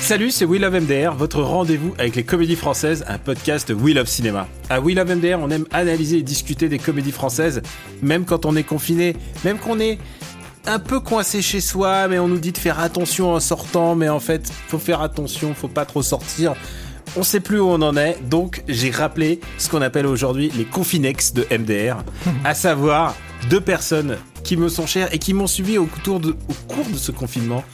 Salut, c'est We Love MDR, votre rendez-vous avec les comédies françaises, un podcast We Love Cinéma. À We Love MDR, on aime analyser et discuter des comédies françaises, même quand on est confiné, même qu'on est un peu coincé chez soi, mais on nous dit de faire attention en sortant, mais en fait, faut faire attention, faut pas trop sortir. On sait plus où on en est, donc j'ai rappelé ce qu'on appelle aujourd'hui les confinex de MDR, à savoir deux personnes qui me sont chères et qui m'ont suivi au cours de, au cours de ce confinement.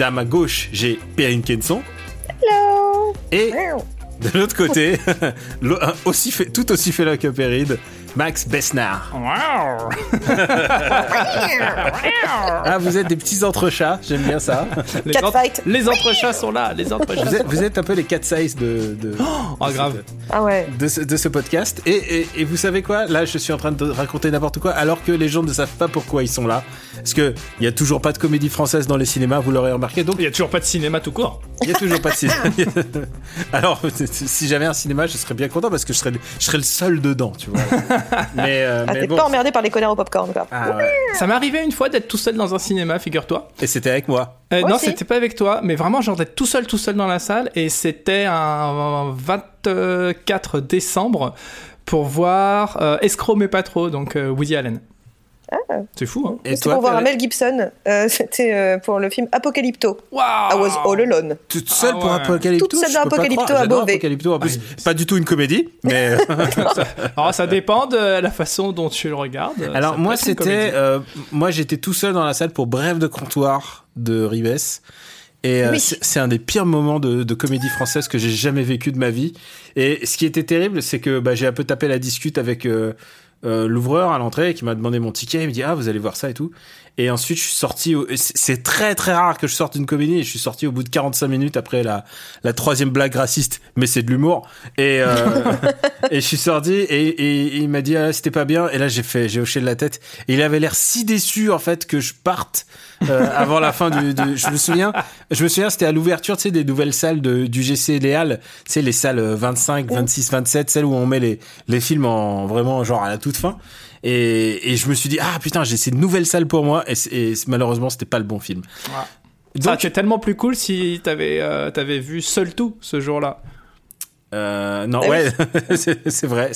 À ma gauche, j'ai Perrine Kenson. Hello Et de l'autre côté, aussi fait, tout aussi félin que Perrine, Max Besnard. Ah, vous êtes des petits entrechats, j'aime bien ça. Les, Catfight. les entrechats sont là, les entrechats. Vous êtes, vous êtes un peu les cat size de, de, Oh, grave. Ah ouais. de, ce, de ce podcast. Et, et, et vous savez quoi? Là, je suis en train de raconter n'importe quoi, alors que les gens ne savent pas pourquoi ils sont là. Parce que il y a toujours pas de comédie française dans les cinémas, vous l'aurez remarqué. Donc Il y a toujours pas de cinéma tout court. il y a toujours pas de cinéma. alors, si j'avais un cinéma, je serais bien content parce que je serais, je serais le seul dedans, tu vois. Mais, euh, Ah, mais t'es bon. pas emmerdé par les connards au popcorn, quoi. Ah ouais. Ça m'est arrivé une fois d'être tout seul dans un cinéma, figure-toi. Et c'était avec moi. Euh, Moi non, c'était pas avec toi, mais vraiment genre d'être tout seul, tout seul dans la salle, et c'était un 24 décembre pour voir euh, Escroc mais pas trop, donc euh, Woody Allen. C'est fou, hein Et C'était pour voir Mel Gibson. Euh, C'était euh, pour le film Apocalypto. I was all alone. Toute seule Ah pour ouais. Apocalypto Toute seule dans Apocalypto à Beauvais. Apocalypto. En plus, pas du tout une comédie, mais Alors ça dépend de la façon dont tu le regardes. alors Ça moi c'était, euh, moi j'étais tout seul dans la salle pour Bref de comptoir de Rives. Et euh, Oui. c'est un des pires moments de, de comédie française que j'ai jamais vécu de ma vie. Et ce qui était terrible, c'est que bah, j'ai un peu tapé la discute avec euh, euh, l'ouvreur à l'entrée qui m'a demandé mon ticket. Il me dit ah vous allez voir ça et tout. Et ensuite je suis sorti. au- c'est- très très rare que je sorte d'une comédie et je suis sorti au bout de 45 minutes après la la troisième blague raciste. Mais c'est de l'humour. Et euh, et je suis sorti et, et- et il m'a dit ah, c'était pas bien. Et là j'ai fait j'ai hoché de la tête. Et il avait l'air si déçu en fait que je parte euh, avant la fin du, du- Je me souviens je me souviens c'était à l'ouverture tu sais des nouvelles salles de, du GC Léal. Tu sais les salles euh, 25, 26, 27, celles où on met les les films en vraiment genre à la toute fin. Et, et je me suis dit ah putain j'ai ces nouvelles salles pour moi et, et malheureusement c'était pas le bon film. Ça Donc aurait été tellement plus cool si t'avais euh, t'avais vu Seul Tout ce jour-là. Euh, non, Ah ouais, c'est c'est vrai.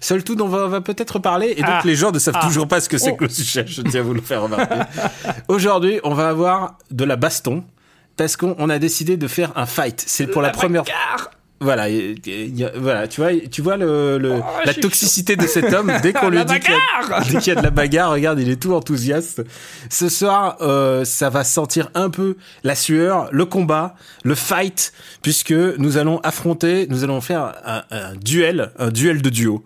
Seul tout dont on va, peut-être parler, et donc Ah. les gens ne savent Ah. toujours pas ce que c'est Oh. que le sujet, je tiens à vous le faire remarquer. Aujourd'hui, on va avoir de la baston, parce qu'on on a décidé de faire un fight. C'est pour la, première fois. Voilà, y voilà, tu vois, tu vois le, le- Oh, la toxicité de cet homme dès qu'on lui dit qu'il y, a- bagarre dès qu'il y a de la bagarre. Regarde, il est tout enthousiaste. Ce soir, euh, ça va sentir un peu la sueur, le combat, le fight, puisque nous allons affronter, nous allons faire un, un duel, un duel de duo.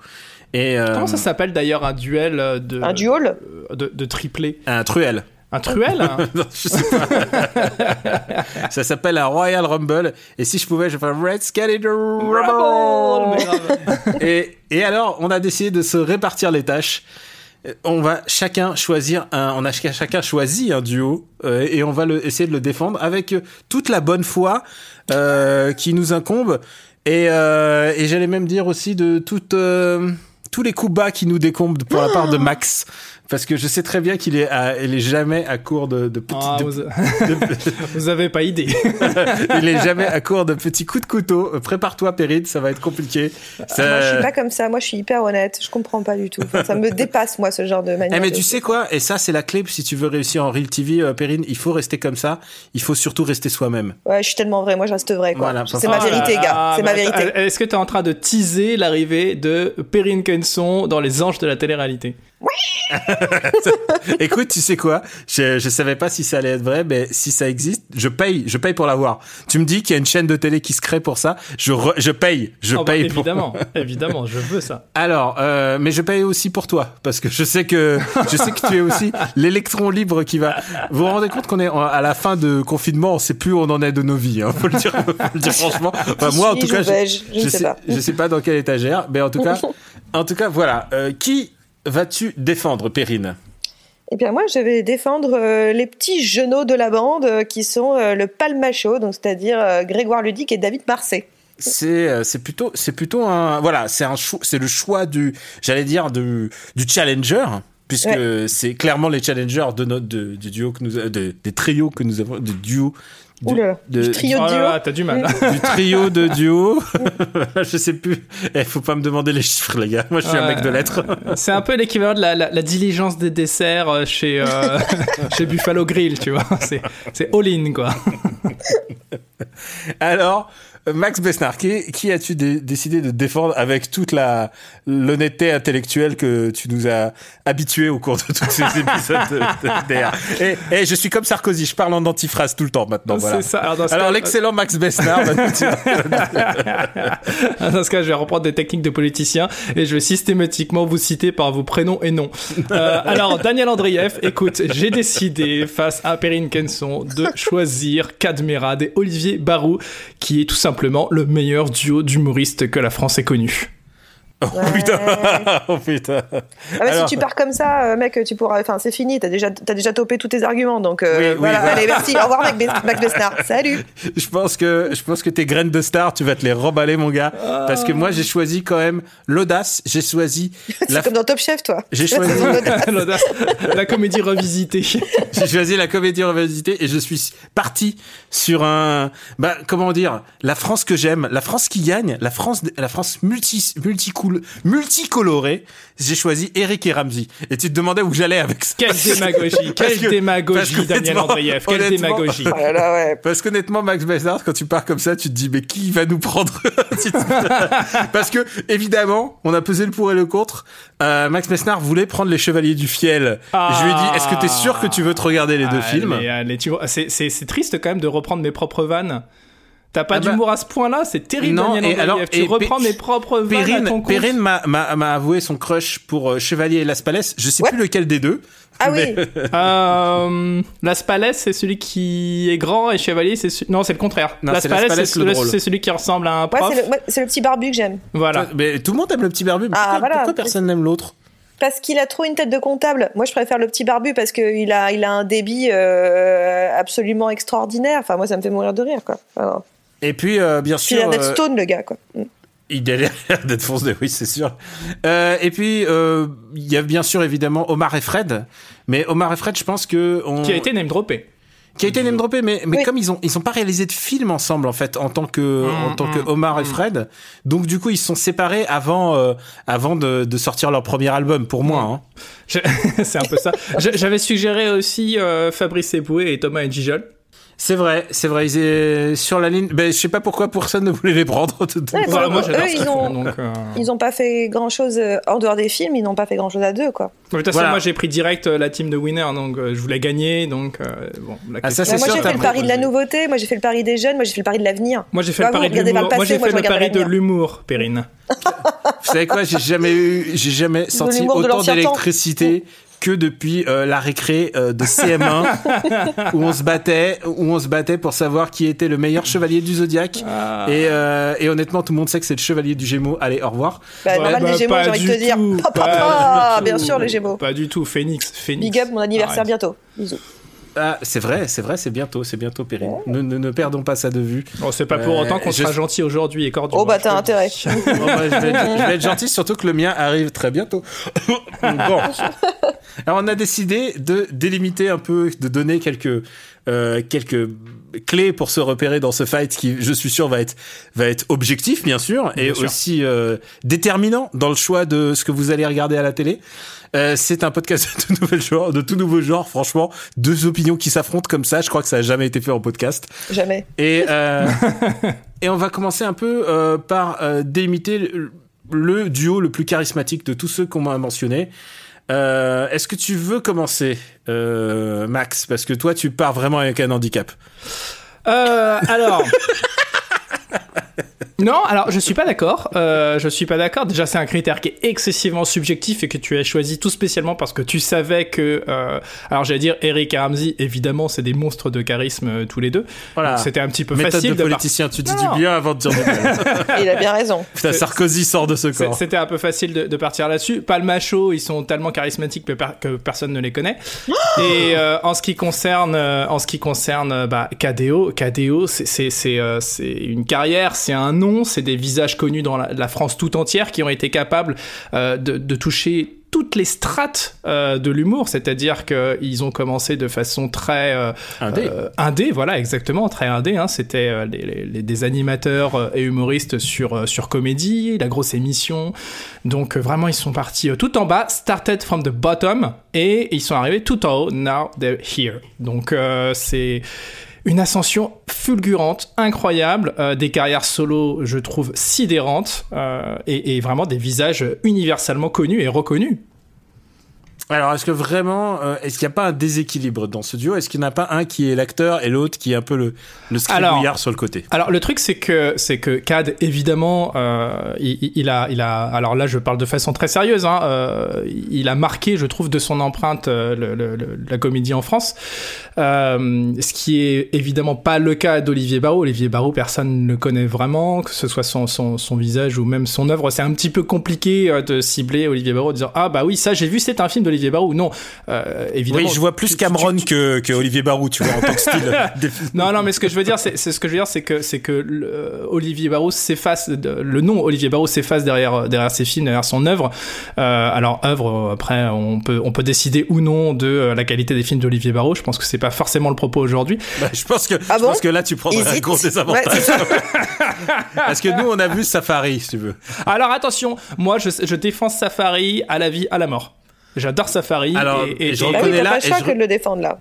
Et euh, Comment ça s'appelle d'ailleurs un duel euh, de Un duel euh, de, de triplé? Un truel. Un truel hein Non, je sais pas. ça s'appelle un Royal Rumble. Et si je pouvais, je ferais get it Rumble. Et, et alors, on a décidé de se répartir les tâches. Euh, On va chacun choisir un, on a ch- chacun choisi un duo euh, et on va le, essayer de le défendre avec euh, toute la bonne foi euh, qui nous incombe et, euh, et j'allais même dire aussi de toute tous les coups bas qui nous décombent pour la part de Max parce que je sais très bien qu'il est, à- il est jamais à court de, de petits, Ah, de- vous, de- vous avez pas idée. il est jamais à court de petits coups de couteau. Euh, Prépare-toi, Périne, ça va être compliqué. Ça- Moi, je suis pas comme ça. Moi, je suis hyper honnête. Je comprends pas du tout. Enfin, ça me dépasse, moi, ce genre de manière. Eh mais de- tu sais quoi? Et ça c'est la clé si tu veux réussir en real TV, euh, Perrine. Il faut rester comme ça. Il faut surtout rester soi-même. Ouais, je suis tellement vrai. Moi, je reste vrai. Voilà, c'est ma vérité, là, gars. C'est ma vérité. Est-ce que tu es en train de teaser l'arrivée de Perrine Kenson dans Les Anges de la télé-réalité? Écoute, tu sais quoi? Je, je savais pas si ça allait être vrai, mais si ça existe, je paye, je paye pour l'avoir. Tu me dis qu'il y a une chaîne de télé qui se crée pour ça, je re- je paye, je Oh, bah, paye. pour- évidemment, évidemment, je veux ça. Alors, euh, mais je paye aussi pour toi parce que je sais que je sais que tu es aussi l'électron libre qui va. Vous vous rendez compte qu'on est à la fin de confinement, on sait plus où on en est de nos vies. Hein, faut le dire, faut le dire franchement. Enfin, moi, en tout cas, je- je ne sais pas. je sais pas dans quelle étagère, mais en tout cas, en tout cas, voilà. Euh, qui vas-tu défendre, Perrine? Eh bien, moi, je vais défendre euh, les petits genoux de la bande euh, qui sont euh, le palmacho, donc c'est-à-dire Grégoire Ludic et David Marseille. C'est c'est plutôt c'est plutôt un voilà c'est un c'est le choix du j'allais dire du du challenger puisque c'est clairement les challengers de notre de, du duo que nous de, des trios que nous avons de duo du, Ouh là là, de- du trio Oh duo. là, t'as du mal. du trio de duo je sais plus il faut pas me demander les chiffres les gars moi je suis un mec de lettres C'est un peu l'équivalent de la, la- la diligence des desserts euh, chez, euh, chez Buffalo Grill, tu vois. C'est, c'est all-in, quoi. alors Max Besnard qui, qui as-tu dé- décidé de défendre avec toute la l'honnêteté intellectuelle que tu nous as habitués au cours de tous ces épisodes de, et, et je suis comme Sarkozy je parle en antiphrase tout le temps maintenant voilà. Ça. Alors, l'excellent Max Besnard Dans ce cas, je vais reprendre des techniques de politicien et je vais systématiquement vous citer par vos prénoms et noms. Euh, alors, Daniel Andrieff, écoute, j'ai décidé, face à Perrine Kenson, de choisir Cadmerade et Olivier Barou, qui est tout simplement le meilleur duo d'humoristes que la France ait connu. Oh putain oh putain Ah bah, Alors- si tu pars comme ça, euh, mec, tu pourras. Enfin, c'est fini. T'as déjà, t'as déjà topé tous tes arguments. Donc euh, Oui, oui, voilà. Allez, merci. Au revoir, Mac, Bes- Mac Besnard. Salut. je pense que je pense que tes graines de star tu vas te les remballer mon gars parce que moi j'ai choisi quand même l'audace j'ai choisi C'est la comme dans Top Chef, toi. J'ai choisi-. L'audace, la comédie revisitée. J'ai choisi la comédie revisitée et je suis parti sur un, bah, comment dire, la France que j'aime, la France qui gagne, la France, la France multi, multicool, multicolorée. J'ai choisi Eric et Ramsey. Et tu te demandais où j'allais avec ça. Quelle démagogie, quelle que- démagogie, Daniel Andrieff, quelle démagogie. Oh là là, ouais. Parce qu'honnêtement, Max Besnard, quand tu pars comme ça, tu te dis, mais qui va nous prendre Parce que, évidemment, on a pesé le pour et le contre. Euh, Max Besnard voulait prendre les Chevaliers du Fiel. Ah. Je lui ai dit, est-ce que t'es sûr que tu veux te regarder les deux films Allez, tu c'est, c'est, c'est triste quand même de reprendre mes propres vannes. T'as pas Ah bah- d'humour à ce point-là, c'est terrible, Non, Daniel et alors- tu et reprends mes propres vannes à ton Perrine, compte. Perrine m'a, avoué son crush pour euh, Chevalier et Las Palais. Je sais Ouais. plus lequel des deux. Ah oui. Euh, Las Palais, c'est celui qui est grand et Chevalier, c'est celui... Non, c'est le contraire. Non, Las Palais, c'est, celui- qui ressemble à un Ouais, prof. c'est le, ouais, c'est le petit barbu que j'aime. Voilà. Mais tout le monde aime le petit barbu. mais Ah, pourquoi, voilà. pourquoi personne n'aime l'autre? Parce qu'il a trop une tête de comptable. Moi, je préfère le petit barbu parce qu'il a, il a un débit euh, absolument extraordinaire. Enfin, moi, ça me fait mourir de rire, quoi. Alors, Et puis, euh, bien puis il a sûr, l'air d'être euh, stone, le gars, quoi. Mm. il a l'air d'être foncé, oui, c'est sûr. Euh, et puis, euh, il y a bien sûr évidemment Omar et Fred. Mais Omar et Fred, je pense que on... Qui a été name droppé. qui a été name droppé, mais, mais Oui. comme ils ont ils ont pas réalisé de film ensemble en fait en tant que Mm, en tant que mm, Omar et. Fred, donc du coup ils se sont séparés avant euh, avant de, de sortir leur premier album pour moi. Hein. Je- c'est un peu ça. J'avais suggéré aussi euh, Fabrice Eboué et Thomas et Gijol. C'est vrai, c'est vrai, ils étaient sur la ligne. Ben je sais pas pourquoi personne ne voulait les prendre. Ouais, Voilà, Voilà, moi j'adore eux, ils qu'ils ont- font, donc, euh, Ils ont pas fait grand chose en dehors des films, ils n'ont pas fait grand chose à deux, quoi. De toute façon, Voilà. moi j'ai pris direct euh, la team de winner, donc euh, je voulais gagner, donc euh, bon. la Ah, ça, Bah, moi, j'ai fait le pari de la nouveauté, moi, j'ai fait le pari des jeunes, moi, j'ai fait le pari de l'avenir. Moi j'ai fait le pari de l'humour. Moi passé, j'ai moi, fait je le regarde pari de l'avenir. l'humour, Perrine. Vous savez quoi J'ai jamais eu, j'ai jamais senti autant d'électricité que depuis euh, la récré euh, de CM1 où on se battait, où on se battait pour savoir qui était le meilleur chevalier du zodiaque. Ah. Et, euh, et honnêtement, tout le monde sait que c'est le chevalier du Gémeaux. Allez, au revoir. Bah, Ouais, normal, bah, les Gémeaux, pas j'ai envie de du te dire. tout, pas bien tout. sûr, les Gémeaux. Pas du tout, Phoenix. Phoenix. Big up, mon anniversaire Arrête. bientôt. Bisous. Ah, c'est vrai, c'est vrai, c'est bientôt, c'est bientôt, Perrine. Ne, ne, ne perdons pas ça de vue. Bon, c'est pas pour Euh, autant qu'on je- sera gentil aujourd'hui et cordial. Oh, bah, t'as intérêt. Bon, bah, je, vais être, je vais être gentil, surtout que le mien arrive très bientôt. bon. Alors, on a décidé de délimiter un peu, de donner quelques, euh, quelques clés pour se repérer dans ce fight qui, je suis sûr, va être, va être objectif, bien sûr, et Bien sûr. aussi euh, déterminant dans le choix de ce que vous allez regarder à la télé. Euh, c'est un podcast de tout, nouvel genre, de tout nouveau genre, franchement. Deux opinions qui s'affrontent comme ça, je crois que ça a jamais été fait en podcast. Jamais. Et, euh, et on va commencer un peu euh, par euh, délimiter le, le duo le plus charismatique de tous ceux qu'on m'a mentionné. Euh, Est-ce que tu veux commencer, euh, Max? Parce que toi, tu pars vraiment avec un handicap. Euh, alors. Non, alors je suis pas d'accord. Euh, je suis pas d'accord. Déjà, c'est un critère qui est excessivement subjectif et que tu as choisi tout spécialement parce que tu savais que. Euh, alors j'allais dire Eric et Ramsey, évidemment, c'est des monstres de charisme euh, tous les deux. Voilà. Donc, C'était un petit peu Méthode facile de politicien, tu dis Non. du bien avant de dire du mal. Il a bien raison. Putain, Sarkozy sort de ce C'est- corps. C'était un peu facile de, de partir là-dessus. Palmacho, ils sont tellement charismatiques que, per- que personne ne les connaît. Et euh, en ce qui concerne, euh, en ce qui concerne, euh, bah, KDO, KDO, c'est c'est c'est euh, c'est une carrière, c'est un nom, c'est des visages connus dans la, la France tout entière qui ont été capables euh, de, de toucher toutes les strates euh, de l'humour, c'est-à-dire qu'ils ont commencé de façon très euh, Indé. euh, indé, voilà, exactement, très indé. Hein, C'était les- les- les- des animateurs et humoristes sur sur comédie, la grosse émission. Donc vraiment, ils sont partis tout en bas, started from the bottom, et ils sont arrivés tout en haut. Now they're here. Donc c'est une ascension fulgurante, incroyable, euh, des carrières solo, je trouve, sidérantes, euh, et, et vraiment des visages universellement connus et reconnus. Alors, est-ce que vraiment, euh, est-ce qu'il n'y a pas un déséquilibre dans ce duo? Est-ce qu'il n'y en a pas un qui est l'acteur et l'autre qui est un peu le, le Alors- sur le côté? Alors le truc c'est que c'est que Cad évidemment euh, il, il a il a alors là je parle de façon très sérieuse hein, euh, il a marqué je trouve de son empreinte le- le- le- la comédie en France. Ce qui est évidemment pas le cas d'Olivier Barrault. Olivier Barrault personne ne le connaît vraiment que ce soit son, son, son visage ou même son œuvre. C'est un petit peu compliqué de cibler Olivier Barrault en disant ah bah oui ça j'ai vu c'est un film d'Olivier Barrault non euh, évidemment Oui, je vois plus tu- tu- Cameron que, que Olivier Barou, tu vois, en tant que style. Des- non, non, mais ce que je veux dire, c'est ce que je veux dire, c'est que c'est que le- euh, Olivier Barrault s'efface, le nom Olivier Barrault s'efface derrière derrière ses films, derrière son œuvre. Euh, alors œuvre, euh, après, on peut on peut décider ou non de euh, la qualité des films d'Olivier Barrault. Je pense que c'est pas forcément le propos aujourd'hui. Bah, je pense que, Ah je bon pense que là, tu prendrais un Hésite. gros désavantage. Ouais. Parce que nous, on a vu Safari, si tu veux. Alors attention, moi je, je défends Safari à la vie, à la mort. J'adore Safari. Alors, et, et- et je Ah reconnais t'as là, pas et choix je que de le défendre là.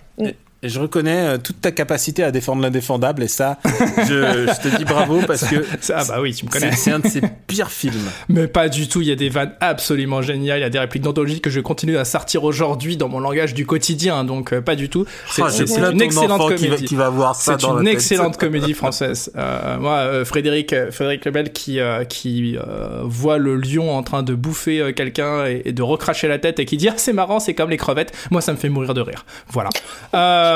Et je reconnais euh, toute ta capacité à défendre l'indéfendable, et ça, je, je te dis bravo parce que ah bah oui, tu me connais. c'est un de ses pires films. Mais pas du tout, il y a des vannes absolument géniales, il y a des répliques d'anthologie que je continue à sortir aujourd'hui dans mon langage du quotidien, donc euh, pas du tout. C'est Oh, j'ai c'est une excellente enfant qui va, comédie. qui va voir ça C'est une la excellente comédie française. Euh, moi, euh, Frédéric, Frédéric Lebel qui qui voit le lion en train de bouffer quelqu'un et, et de recracher la tête et qui dit ah, c'est marrant, c'est comme les crevettes. Moi, ça me fait mourir de rire. Voilà. Euh,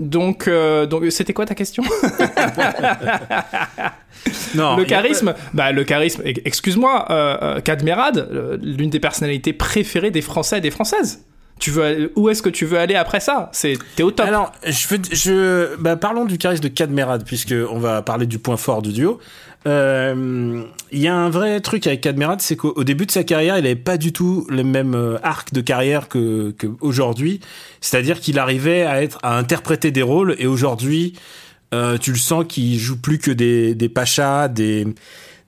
donc euh, donc c'était quoi ta question Non, Le charisme, bah le charisme. Excuse-moi, euh, euh, Cadmerade, euh, l'une des personnalités préférées des Français et des Françaises. Tu veux aller- où est-ce que tu veux aller après ça? C'est t'es au top. Alors, je veux, je, bah, parlons du charisme de Cadmerade, puisque on va parler du point fort du duo. Euh, y a un vrai truc avec Cadmerade, c'est qu'au au début de sa carrière, il avait pas du tout le même euh, arc de carrière que, que aujourd'hui. C'est-à-dire qu'il arrivait à être, à interpréter des rôles, et aujourd'hui, euh, tu le sens qu'il joue plus que des, des pachas, des,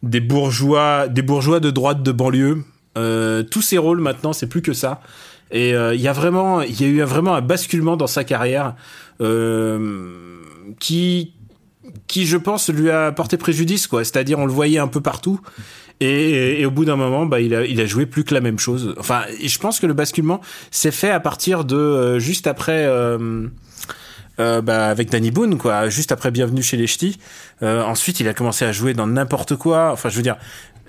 des bourgeois, des bourgeois de droite de banlieue. Euh, tous ses rôles maintenant, c'est plus que ça. Et euh, il y a vraiment, il y a eu vraiment un basculement dans sa carrière euh, qui, qui, je pense, lui a porté préjudice, quoi. C'est-à-dire, on le voyait un peu partout. Et, au bout d'un moment, bah, il a, il a joué plus que la même chose. Enfin, je pense que le basculement s'est fait à partir de euh, juste après. Euh, euh, bah, avec Danny Boone, quoi, juste après Bienvenue chez les Ch'tis. Ensuite, il a commencé à jouer dans n'importe quoi. Enfin, je veux dire,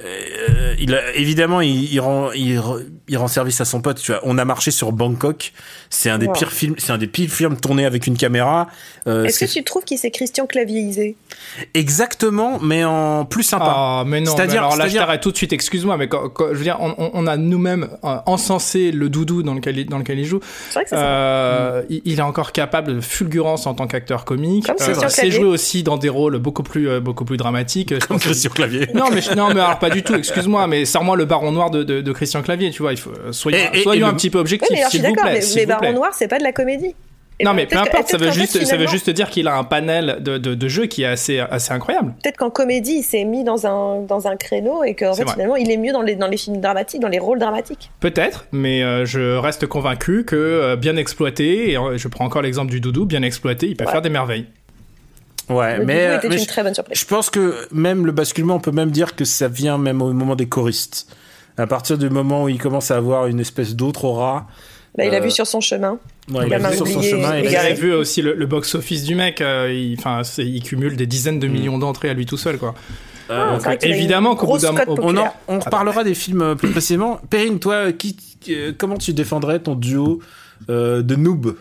euh, il a, évidemment, il, il rend, il, il rend service à son pote. Tu vois, on a marché sur Bangkok. C'est un des pires films. C'est un des pires films tournés avec une caméra. Euh, Est-ce que tu trouves qu'il s'est Christian Clavierisé? Exactement, mais en plus sympa. Ah, mais non, mais C'est-à-dire- alors là, je c'est-à-dire- t'arrête tout de suite, excuse-moi, mais quand, quand- je veux dire, on, on- on a nous-mêmes euh, encensé le doudou dans lequel, il- dans lequel il joue. C'est vrai que c'est ça. Euh, il, il est encore capable de fulgurance en tant qu'acteur comique. Comme Euh, Christian Clavier. jouer aussi dans des rôles beaucoup plus, euh, beaucoup plus dramatiques. Comme Christian Clavier. Non mais non mais alors pas du tout. Excuse-moi, mais sors-moi le Baron Noir de, de, de Christian Clavier. Tu vois, il faut soyons, Et- et- soyons et un le- petit peu Oui, objectifs, mais alors je suis s'il vous d'accord, plaît. mais, mais Baron plaît. Noir, c'est pas de la comédie. Et Non ben, mais peu que- importe, ça veut juste, fait, ça veut finalement, juste dire qu'il a un panel de, de, de jeux qui est assez, assez incroyable. Peut-être qu'en comédie, il s'est mis dans un, dans un créneau et qu'en fait, vrai. finalement, il est mieux dans les, dans les films dramatiques, dans les rôles dramatiques. Peut-être, mais euh, je reste convaincu que euh, bien exploité, et euh, je prends encore l'exemple du doudou, bien exploité, il peut Ouais. faire des merveilles. Ouais, Le mais, euh, était mais une je- très bonne surprise. Je pense que même le basculement, on peut même dire que ça vient même au moment des choristes. À partir du moment où il commence à avoir une espèce d'autre aura. Bah, il a euh, vu sur son chemin. ouais, il a main vu sur son chemin. et égaré. avez vu aussi le, le box-office du mec, euh, il, il cumule des dizaines de millions d'entrées à lui tout seul, quoi. euh, Ah, a évidemment qu'au bout d'un on, en, on reparlera des films euh, plus précisément. Perrine, toi, qui, euh, comment tu défendrais ton duo euh, de noob?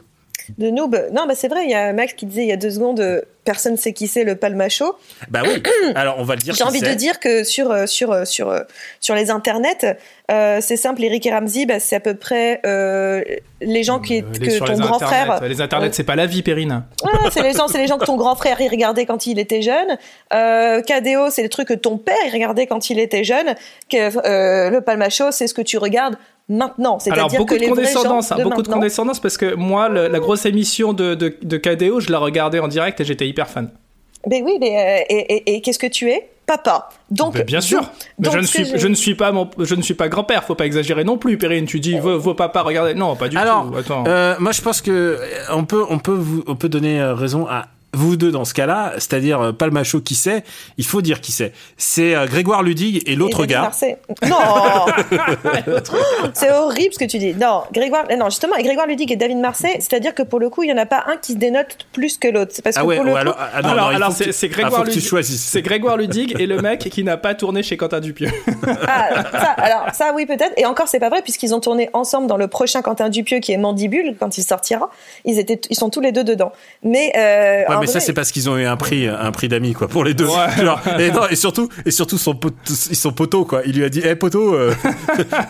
De noob. Non, bah c'est vrai, il y a Max qui disait il y a deux secondes, euh, personne sait qui c'est le palmacho. Bah oui. Alors on va le dire. J'ai envie de dire que sur, euh, sur, euh, sur, sur les internets, euh, c'est simple, Eric et Ramsey, bah, c'est à peu près euh, les gens qui, Euh, les- que sur ton les grand internets. frère. Les internets, euh, c'est pas la vie, Perrine. Ah, c'est les gens, c'est les gens que ton grand frère il regardait quand il était jeune. Euh, KDO, c'est les trucs que ton père il regardait quand il était jeune. Que, euh, le palmacho, c'est ce que tu regardes maintenant. Alors beaucoup que de les vrais gens condescendance, hein, de beaucoup de condescendance parce que moi, le- la grosse émission de, de, de KDO, je la regardais en direct et j'étais hyper fan. Mais oui, mais euh, et, et- et qu'est-ce que tu es? Papa. Donc Mais bien sûr. donc- Mais donc je ne suis, j'ai- je ne suis pas mon, je ne suis pas grand-père. Faut pas exagérer non plus, Perrine. Tu dis vos, vos papas, regardez. Non, pas du Alors, tout. Attends. Euh, moi, je pense que euh, on peut, on peut, vous, on peut donner euh, raison à vous deux dans ce cas-là, c'est-à-dire euh, Palmacho qui c'est, il faut dire qui c'est. C'est euh, Grégoire Ludig et l'autre Et David gars. Marseille. Non C'est horrible ce que tu dis. Non, Grégoire, non, justement, Grégoire Ludig et David Marseille, c'est-à-dire que pour le coup, il n'y en a pas un qui se dénote plus que l'autre. C'est parce Ah que ouais, pour le ou coup, alors, ah alors, alors c'est que- c'est ah, Grégoire que tu Ludig. choisisses. C'est Grégoire Ludig et le mec qui n'a pas tourné chez Quentin Dupieux. Ah, ça, alors ça oui peut-être. Et encore c'est pas vrai puisqu'ils ont tourné ensemble dans le prochain Quentin Dupieux qui est Mandibule quand il sortira. Ils étaient, ils sont tous les deux dedans. Mais, euh, Ouais, mais ça c'est parce qu'ils ont eu un prix, un prix d'amis quoi pour les deux. Ouais. Genre, et, non, et surtout, et surtout son pot- ils sont poteaux quoi. Il lui a dit, hé poteau, euh,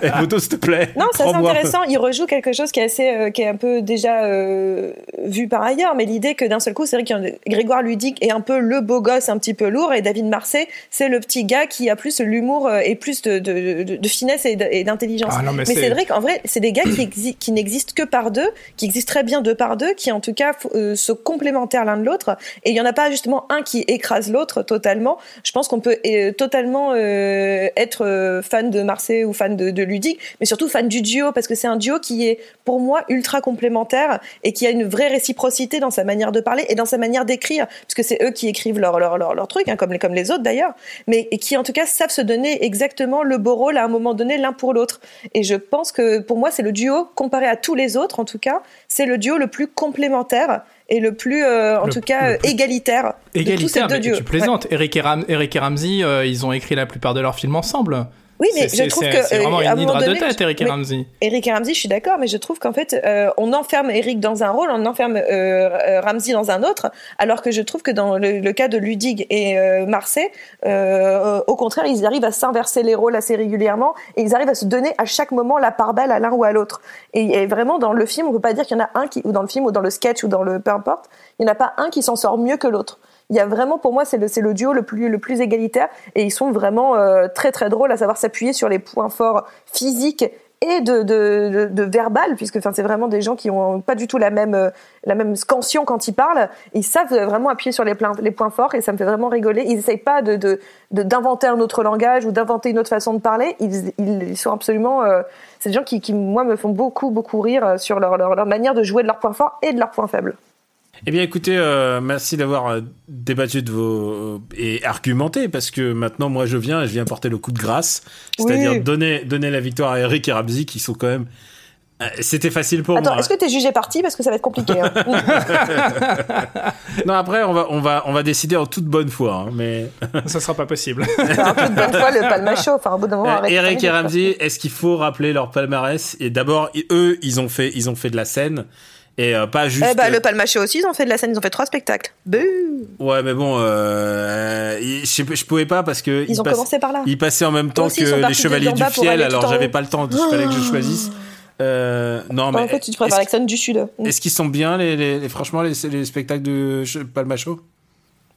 hey, poteau s'il te plaît. Non, ça c'est intéressant. Il rejoue quelque chose qui est assez, euh, qui est un peu déjà euh, vu par ailleurs. Mais l'idée que d'un seul coup, c'est vrai que Grégoire Ludic est un peu le beau gosse, un petit peu lourd, et David Marseille, c'est le petit gars qui a plus l'humour et plus de, de, de- de finesse et d'intelligence. Ah mais mais c'est- vrai qu'en vrai, c'est des gars qui, exi- qui n'existent que par deux, qui existent très bien deux par deux, qui en tout cas euh, se complémentaires l'un de l'autre. Et il y en a pas justement un qui écrase l'autre totalement. Je pense qu'on peut euh, totalement euh, être euh, fan de Marseille ou fan de, Ludic, mais surtout fan du duo parce que c'est un duo qui est pour moi ultra complémentaire et qui a une vraie réciprocité dans sa manière de parler et dans sa manière d'écrire, parce que c'est eux qui écrivent leur leur leur, leur truc, hein, comme les comme les autres d'ailleurs, mais et qui en tout cas savent se donner exactement le beau rôle à un moment donné l'un pour l'autre. Et je pense que pour moi c'est le duo comparé à tous les autres en tout cas, c'est le duo le plus complémentaire et le plus euh, en Le- tout cas le euh, plus égalitaire, de tous ces Égalitaire, deux mais tu plaisantes. Eric, et Ram- Eric et Ramsey, euh, ils ont écrit la plupart de leurs films ensemble. Oui, mais je trouve que c'est euh, vraiment un une hydre de tête, Eric et Ramsey. Eric et Ramsey, je suis d'accord, mais je trouve qu'en fait, euh, on enferme Eric dans un rôle, on enferme euh, euh, Ramsey dans un autre, alors que je trouve que dans le, le cas de Ludig et euh, Marseille, euh, au contraire, ils arrivent à s'inverser les rôles assez régulièrement et ils arrivent à se donner à chaque moment la part belle à l'un ou à l'autre. Et, et vraiment, dans le film, on peut pas dire qu'il y en a un qui, ou dans le film, ou dans le sketch, ou dans le peu importe, il n'y en a pas un qui s'en sort mieux que l'autre. Il y a vraiment, pour moi, c'est le, le duo le plus, le plus égalitaire et ils sont vraiment euh, très très drôles à savoir s'appuyer sur les points forts physiques et de, de, verbal, puisque enfin, c'est vraiment des gens qui ont pas du tout la même, euh, la même scansion quand ils parlent. Ils savent vraiment appuyer sur les, plein- les points forts et ça me fait vraiment rigoler. Ils essayent pas de, d'inventer un autre langage ou d'inventer une autre façon de parler. Ils, ils, sont absolument. euh, c'est des gens qui, qui, moi, me font beaucoup, beaucoup rire sur leur, leur manière de jouer de leurs points forts et de leurs points faibles. Eh bien, écoutez, euh, merci d'avoir euh, débattu de vos et argumenté parce que maintenant, moi, je viens, je viens porter le coup de grâce, c'est-à-dire Oui. donner donner la victoire à Eric et Ramsey qui sont quand même. euh, C'était facile pour Attends, moi. est-ce que tu es jugé parti? Parce que ça va être compliqué. hein. Non, après, on va on va on va décider en toute bonne foi, hein, mais Ça sera pas possible. Enfin, peu de bonne foi, le palmacho. Enfin, au bout d'un moment, Euh, Eric et Ramsey, est-ce qu'il faut rappeler leur palmarès? Et d'abord, eux, ils ont fait ils ont fait de la scène et euh, pas juste. Eh bah, le palmacho aussi, ils ont fait de la scène, ils ont fait trois spectacles. Bouh Ouais, mais bon, euh, je, je pouvais pas parce que Ils ont commencé par là. Ils passaient en même temps aussi, que les Chevaliers du Fiel, alors j'avais pas le temps, il fallait que je choisisse. Euh, non, mais en fait, tu préfères est-ce, Alexandre du Sud. est-ce qu'ils sont bien, les, les- les- franchement, les, les spectacles de Ch- Palmacho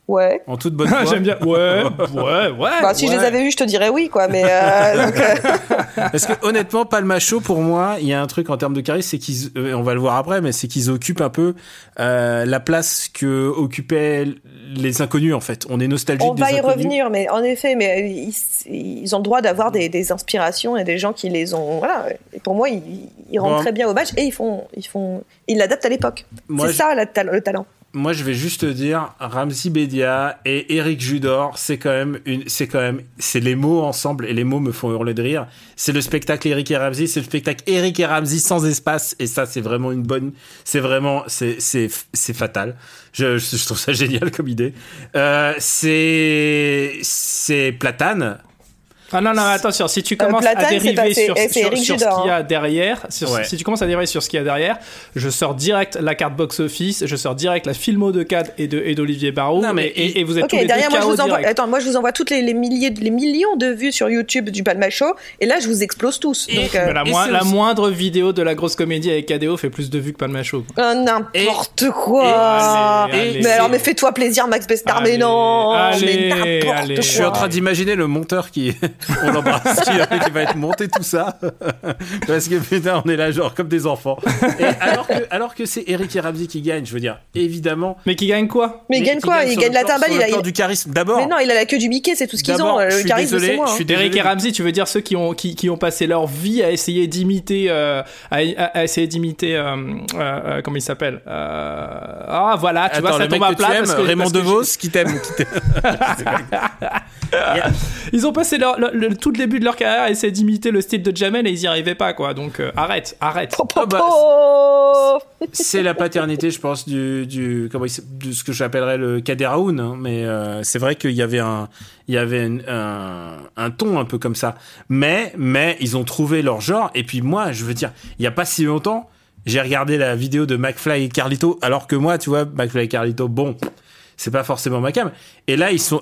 Ouais. En toute bonne foi J'aime bien. Ouais, ouais, ouais. Bah, si je les avais vus, je te dirais oui, quoi. Mais euh, donc, euh, Parce que honnêtement, Palmacho, pour moi, il y a un truc en termes de charisme, c'est qu'ils, euh, on va le voir après, mais c'est qu'ils occupent un peu euh, la place que occupaient les inconnus, en fait. On est nostalgique on des va y inconnus. revenir, mais en effet, mais ils, ils ont le droit d'avoir des, des inspirations et des gens qui les ont. Voilà. Et pour moi, ils, ils rentrent Bon. très bien au match et ils font, ils font, ils l'adaptent à l'époque. C'est ça la- le talent. Moi, je vais juste te dire, Ramzi Bedia et Eric Judor, c'est quand même une, c'est quand même, c'est les mots ensemble et les mots me font hurler de rire. C'est le spectacle Eric et Ramzi, c'est le spectacle Eric et Ramzi sans espace et ça, c'est vraiment une bonne, c'est vraiment, c'est, c'est, c'est fatal. Je, je, trouve ça génial comme idée. Euh, c'est, c'est Platane ah non, non, attention, si tu euh, commences à dériver sur, sur, sur, ce qu'il y a derrière, si tu commences à dériver sur ce qu'il y a derrière, je sors direct la carte box-office, je sors direct la filmo de Cad et d'Olivier Barrault, mais, et, vous êtes tous les derrière, moi, je vous envoie, Attends, moi je vous envoie toutes les, milliers, les millions de vues sur YouTube du Palma Show, et là je vous explose tous. donc, euh, la, moindre vidéo de la grosse comédie avec KDO fait plus de vues que Palma Show. Oh, N'importe quoi. Mais alors, mais fais-toi plaisir, Max Bestard, mais non allez, mais n'importe quoi. Je suis en train d'imaginer le monteur qui on l'embrasse, qui, va être monté tout ça. Parce que putain, on est là, genre, comme des enfants. Et alors que, alors que c'est Eric et Ramsey qui gagne, je veux dire, évidemment. Mais qui gagne quoi Mais, il gagne quoi Il gagne la timbale, il a. du charisme, d'abord. Mais non, il a la queue du Mickey, c'est tout ce qu'ils ont. Le charisme, c'est moi. Je suis Eric et Ramsey, tu veux dire ceux qui ont, qui, qui ont passé leur vie à essayer d'imiter, euh, à, à, essayer d'imiter, euh, euh, comment il s'appelle Ah, voilà, tu vois, ça tombe à plat. Parce que, Raymond DeVos, qui t'aime. Ils ont passé leur, tout le début de leur carrière à essayer d'imiter le style de Jamel et ils y arrivaient pas, quoi. Donc euh, arrête, arrête. Ah bah, c'est la paternité, je pense, du, du, comment de ce que j'appellerais le Kaderaoun. Hein. mais euh, c'est vrai qu'il y avait un, il y avait un, un, ton un peu comme ça. Mais, mais ils ont trouvé leur genre. Et puis moi, je veux dire, il y a pas si longtemps, j'ai regardé la vidéo de McFly et Carlito, alors que moi, tu vois, McFly et Carlito, bon c'est pas forcément ma cam. Et là, ils sont,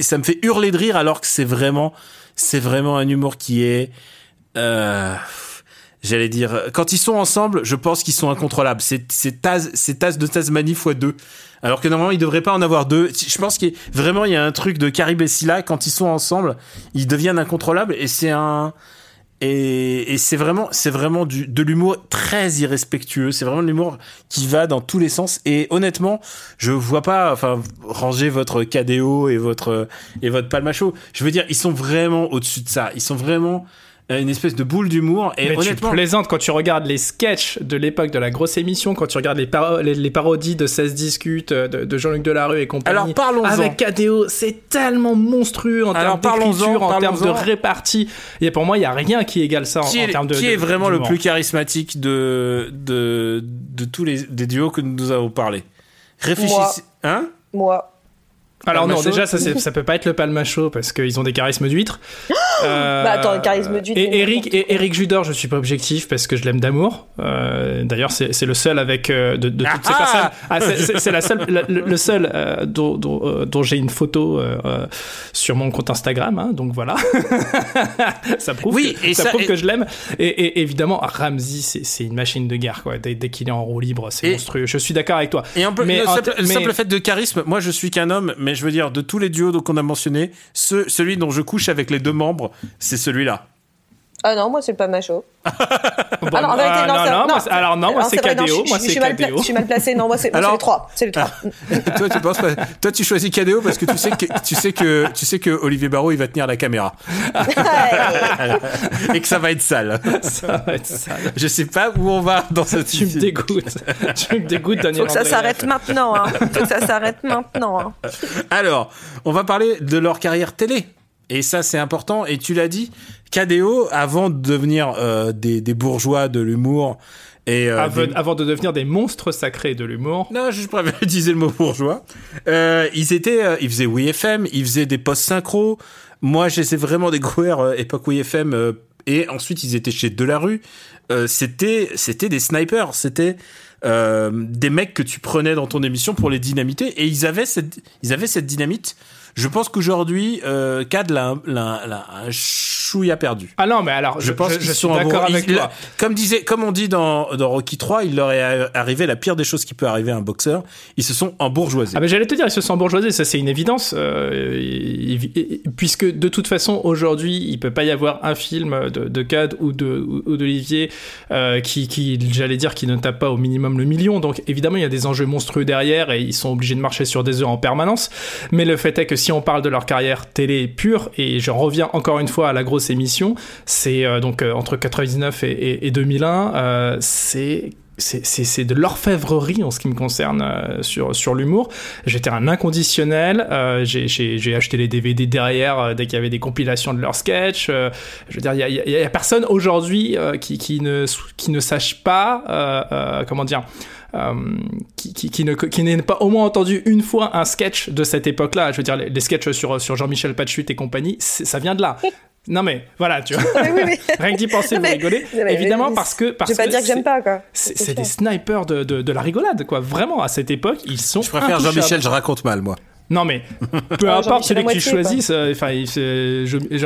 ça me fait hurler de rire alors que c'est vraiment, c'est vraiment un humour qui est, euh, j'allais dire, quand ils sont ensemble, je pense qu'ils sont incontrôlables. C'est, c'est Taz, c'est de Tasmanie fois deux. Alors que normalement, ils devraient pas en avoir deux. Je pense qu'il vraiment, il y a un truc de Carib et Scylla, quand ils sont ensemble, ils deviennent incontrôlables et c'est un, et, et c'est vraiment, c'est vraiment du, de l'humour très irrespectueux. C'est vraiment de l'humour qui va dans tous les sens. Et honnêtement, je vois pas, enfin, ranger votre KDO et votre et votre palmacho. Je veux dire, ils sont vraiment au-dessus de ça. Ils sont vraiment une espèce de boule d'humour. Et Mais honnêtement, tu plaisantes quand tu regardes les sketchs de l'époque de la grosse émission, quand tu regardes les, les, parodies de 16 discutes euh, de, Jean-Luc Delarue et compagnie. Alors parlons Avec KDO, c'est tellement monstrueux en termes d'écriture, en termes de répartie. Et pour moi, il y a rien qui égale ça en, termes de. Qui est vraiment le plus charismatique de, de, de tous les des duos que nous avons parlé? Réfléchissez. Hein? Moi. Alors non, déjà ça, ça peut pas être le palmacho parce qu'ils ont des charismes d'huître. euh, bah attends, charisme d'huître. Et Eric, et Eric Judor, je suis pas objectif parce que je l'aime d'amour. Euh, D'ailleurs, c'est le seul avec euh, de, de, toutes ces personnes. Ah, c'est la seule, le, seul euh, dont, dont, euh, dont j'ai une photo sur mon compte Instagram. Hein, donc voilà, ça prouve, oui, que, et ça, prouve que je l'aime. Et, et, évidemment, Ramsey, c'est une machine de guerre quoi. Dès, dès qu'il est en roue libre, c'est monstrueux. Je suis d'accord avec toi. Et un peu, mais le, simple, le simple fait de charisme. Moi, je suis qu'un homme, mais je veux dire, de tous les duos qu'on a mentionnés, ce, celui dont je couche avec les deux membres, c'est celui-là. Ah non, moi c'est pas macho. bon, alors, en vérité, non, non, non, alors non, moi c'est KDO, moi c'est KDO. Je suis mal placé, non, moi c'est le 3, c'est le 3. toi tu penses pas, toi tu choisis KDO parce que tu sais que tu sais que tu sais que Olivier Barrault il va tenir la caméra. Et que ça va être sale. Ça va être sale. Je sais pas où on va dans cette Tu me dégoûtes. tu me dégoûtes Daniel. Faut que ça s'arrête maintenant hein. Faut que ça s'arrête maintenant hein. Alors, on va parler de leur carrière télé. Et ça, c'est important. Et tu l'as dit, KDO, avant de devenir euh, des, des, bourgeois de l'humour, et euh, avant, avant, de devenir des monstres sacrés de l'humour. Non, je préfère utiliser le mot bourgeois. Euh, ils étaient, ils faisaient WeFM, ils faisaient des posts synchro. Moi, j'essaie vraiment découvrir euh, époque WeFM. Et ensuite, ils étaient chez Delarue. c'était, c'était des snipers. C'était des mecs que tu prenais dans ton émission pour les dynamiter. Et ils avaient cette, ils avaient cette dynamite je pense qu'aujourd'hui, euh, Cad l'a un chouïa perdu. Ah non, mais alors, je, pense je, suis d'accord avec toi. Comme disait, comme on dit dans, dans Rocky 3, il leur est arrivé la pire des choses qui peut arriver à un boxeur. Ils se sont embourgeoisés. Ah mais j'allais te dire, ils se sont embourgeoisés, ça c'est une évidence, euh, puisque de toute façon aujourd'hui, il peut pas y avoir un film de, de Cad ou de ou d'Olivier euh, qui, qui j'allais dire, qui ne tape pas au minimum le million. Donc évidemment, il y a des enjeux monstrueux derrière et ils sont obligés de marcher sur des œufs en permanence. Mais le fait est que si on parle de leur carrière télé pure, et je reviens encore une fois à la grosse émission, c'est euh, donc euh, entre 99 et, et, et 2001, euh, c'est c'est de l'orfèvrerie en ce qui me concerne euh, sur, sur l'humour. J'étais un inconditionnel. Euh, J'ai acheté les DVD derrière euh, dès qu'il y avait des compilations de leurs sketchs. Euh, je veux dire, il y a, y a, personne aujourd'hui qui, qui, ne, qui ne sache pas, comment dire, qui, qui, qui, ne qui n'ait pas au moins entendu une fois un sketch de cette époque-là. Je veux dire, les, les sketchs sur, sur Jean-Michel Pachut et compagnie, ça vient de là. Non mais voilà, tu vois. Rien que d'y penser, vous rigolez. Évidemment parce que parce je vais pas dire que j'aime pas quoi. C'est des snipers de, de, de, la rigolade quoi. Vraiment à cette époque, ils sont. Je préfère Jean-Michel, je raconte mal moi. Non mais peu importe celui que tu choisisses, enfin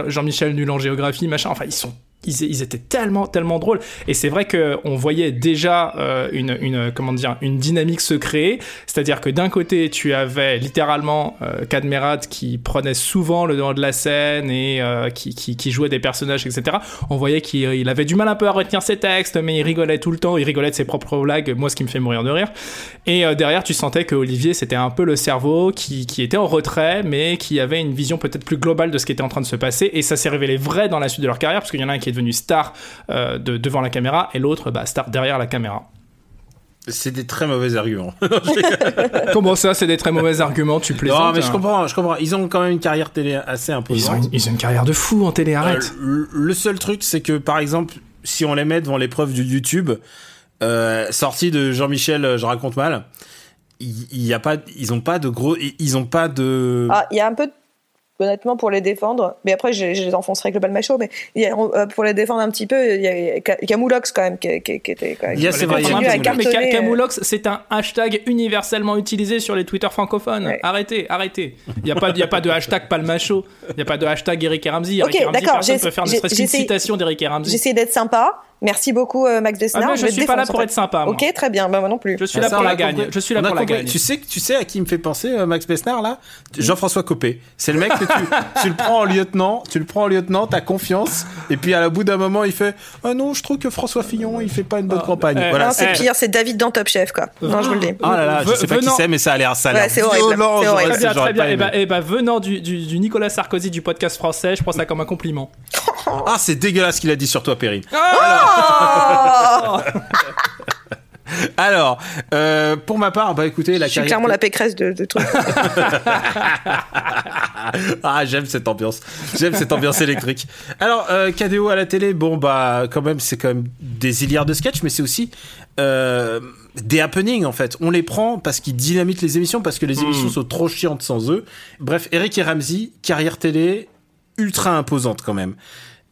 Jean-Michel nul en géographie machin, enfin ils sont ils, étaient tellement tellement drôles. Et c'est vrai que on voyait déjà euh, une, comment dire une dynamique se créer. C'est-à-dire que d'un côté tu avais littéralement euh, Cadmerat qui prenait souvent le devant de la scène et euh, qui, jouait des personnages etc on voyait qu'il avait du mal un peu à retenir ses textes mais il rigolait tout le temps. Il rigolait de ses propres blagues. Moi ce qui me fait mourir de rire. Et euh, derrière tu sentais que Olivier c'était un peu le cerveau qui, qui était en retrait mais qui avait une vision peut-être plus globale de ce qui était en train de se passer. Et ça s'est révélé vrai dans la suite de leur carrière parce qu'il y en a un qui est devenu star euh, de, devant la caméra et l'autre bah, star derrière la caméra. C'est des très mauvais arguments. Comment ça, c'est des très mauvais arguments? Tu plaisantes Non, mais je hein. comprends, je comprends. Ils ont quand même une carrière télé assez imposante. Ils ont, ils ont une carrière de fou en télé, arrête. Euh, le seul truc, c'est que par exemple, si on les met devant l'épreuve du YouTube, euh, sortie de Jean-Michel, je raconte mal, il y, a pas, ils ont pas de gros, ils ont pas de. Ah, il y a un peu de honnêtement, pour les défendre. Mais après, je, je les enfoncerai avec le palmacho. Mais il y a, euh, pour les défendre un petit peu, il y a Camoulox quand même qui, qui, qui était. Quand même, il y a, c'est vrai. Camoulox, c'est un hashtag universellement utilisé sur les Twitter francophones. Arrêtez, arrêtez. Il n'y a, pas, il y a pas de hashtag palmacho. Il n'y a pas de hashtag Eric Ramsey. Eric okay, d'accord. Personne peut faire ne serait-ce qu'une citation d'Eric Ramsey. J'essaie d'être sympa. Merci beaucoup euh, Max Besnard. Ah, je, je suis pas là pour être sympa. Moi. Ok, très bien. Bah, moi non plus. Je suis là pour la gagne. Je suis là pour la gagne. Tu sais, tu sais à qui me fait penser euh, Max Besnard là? Jean-François Copé. C'est le mec que tu, tu, le prends en lieutenant, tu le prends en lieutenant, t'as confiance, et puis à la bout d'un moment il fait ah non, je trouve que François Fillon il fait pas une bonne ah, campagne. Eh, voilà. c'est pire, c'est David dans Top Chef quoi. Non, je vous le dis. Oh là là, je sais pas qui c'est, mais ça a l'air ça. c'est horrible. Très bien, très bien. Et bah, et venant du, du Nicolas Sarkozy du podcast français, je prends ça comme un compliment. Ah, c'est dégueulasse ce qu'il a dit sur toi, Perrine. Oh Alors, euh, pour ma part, bah écoutez, la Je suis clairement la pécresse de, de trucs. ah, j'aime cette ambiance. J'aime cette ambiance électrique. Alors, euh, KDO à la télé, bon bah quand même, c'est quand même des milliards de sketchs, mais c'est aussi euh, des happenings en fait. On les prend parce qu'ils dynamitent les émissions, parce que les émissions hmm. sont trop chiantes sans eux. Bref, Eric et Ramsey, carrière télé ultra imposante quand même.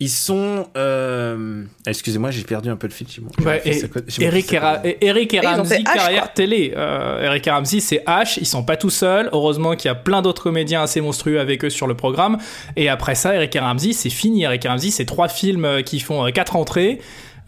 Ils sont. Euh... Excusez-moi, j'ai perdu un peu le fil. Ouais, et Eric, et, Eric et Ramsey, carrière télé. Euh, Eric et Ramsey, c'est H. Ils sont pas tout seuls. Heureusement qu'il y a plein d'autres comédiens assez monstrueux avec eux sur le programme. Et après ça, Eric et Ramsey, c'est fini. Eric et Ramsey, c'est trois films euh, qui font euh, quatre entrées.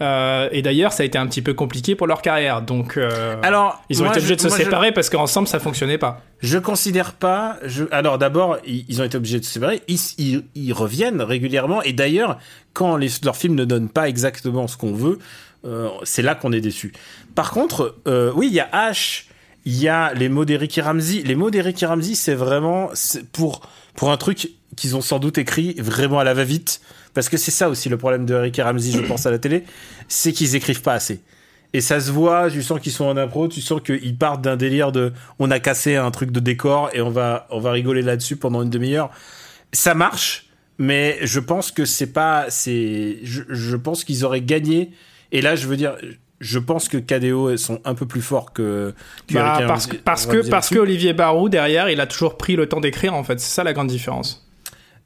Euh, et d'ailleurs, ça a été un petit peu compliqué pour leur carrière. Donc, euh, alors, ils ont été obligés de se séparer parce qu'ensemble, ça fonctionnait pas. Je considère pas. Je... Alors, d'abord, ils, ont été obligés de se séparer. Ils, ils, reviennent régulièrement. Et d'ailleurs, quand les, leurs films ne donnent pas exactement ce qu'on veut, euh, c'est là qu'on est déçu. Par contre, oui, il y a H. Il y a les mots d'Eric Ramsey. Les mots d'Eric Ramsey, c'est vraiment pour pour un truc qu'ils ont sans doute écrit vraiment à la va-vite parce que c'est ça aussi le problème de Eric et Ramsey, je pense, à la télé, c'est qu'ils écrivent pas assez. Et ça se voit, tu sens qu'ils sont en impro, tu sens qu'ils partent d'un délire de on a cassé un truc de décor et on va, on va rigoler là-dessus pendant une demi-heure. Ça marche, mais je pense que c'est pas. c'est je, je pense qu'ils auraient gagné. Et là, je veux dire, je pense que KDO sont un peu plus forts que, que bah, parce, parce que parce que Olivier Barou derrière il a toujours pris le temps d'écrire en fait c'est ça la grande différence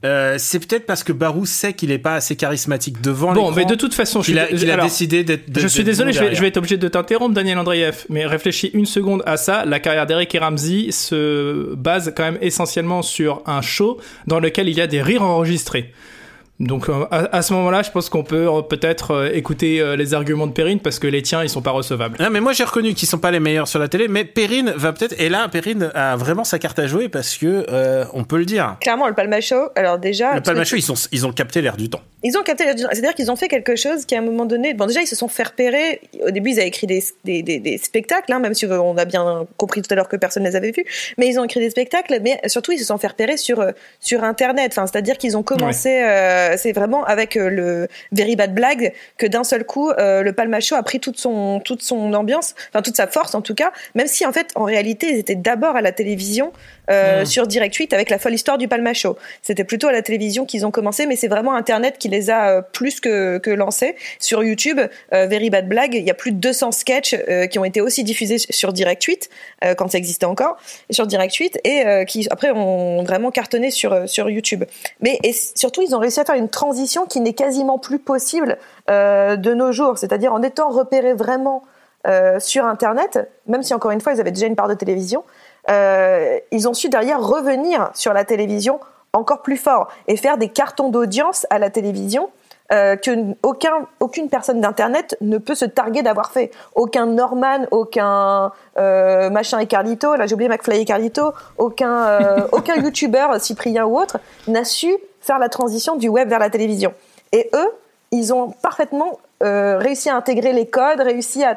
euh, c'est peut-être parce que Barou sait qu'il n'est pas assez charismatique devant Bon, mais de toute façon, il a, il a décidé d'être. Je suis désolé, je vais, être obligé de t'interrompre, Daniel Andreev, mais réfléchis une seconde à ça. La carrière d'Eric et Ramsey se base quand même essentiellement sur un show dans lequel il y a des rires enregistrés. Donc euh, à, ce moment-là, je pense qu'on peut euh, peut-être euh, écouter les arguments de Perrine parce que les tiens, ils sont pas recevables. Non, mais moi j'ai reconnu qu'ils sont pas les meilleurs sur la télé, mais Perrine va peut-être. Et là, Perrine a vraiment sa carte à jouer parce que on peut le dire. Clairement, le Palmacho. Alors déjà, le Palmacho, ils sont, ils ont capté l'air du temps. Ils ont capté l'air du temps. C'est-à-dire qu'ils ont fait quelque chose qui à un moment donné, bon déjà ils se sont fait repérer. Au début, ils avaient écrit des, des, des, spectacles, hein, même si on a bien compris tout à l'heure que personne ne les avait vus, mais ils ont écrit des spectacles. Mais surtout, ils se sont fait repérer sur sur Internet. Enfin, c'est-à-dire qu'ils ont commencé c'est vraiment avec le Very Bad Blague que d'un seul coup, le Palma Show a pris toute son, toute son ambiance, enfin toute sa force en tout cas, même si en fait, en réalité, ils étaient d'abord à la télévision euh, sur Direct 8 avec la folle histoire du Palma Show. C'était plutôt à la télévision qu'ils ont commencé, mais c'est vraiment Internet qui les a euh, plus que, que lancés. Sur YouTube, euh, Very Bad Blague, il y a plus de 200 sketchs qui ont été aussi diffusés sur Direct 8 quand ça existait encore, sur Direct 8 et qui après ont vraiment cartonné sur sur YouTube. Mais et surtout, ils ont réussi à faire une transition qui n'est quasiment plus possible de nos jours, c'est-à-dire en étant repérés vraiment sur Internet, même si encore une fois ils avaient déjà une part de télévision, euh, ils ont su derrière revenir sur la télévision encore plus fort et faire des cartons d'audience à la télévision euh, que aucun, aucune personne d'internet ne peut se targuer d'avoir fait. Aucun Norman, aucun euh, machin et Carlito, là j'ai oublié McFly et Carlito, aucun euh, aucun YouTuber Cyprien ou autre n'a su faire la transition du web vers la télévision. Et eux, ils ont parfaitement euh, réussi à intégrer les codes, réussi à,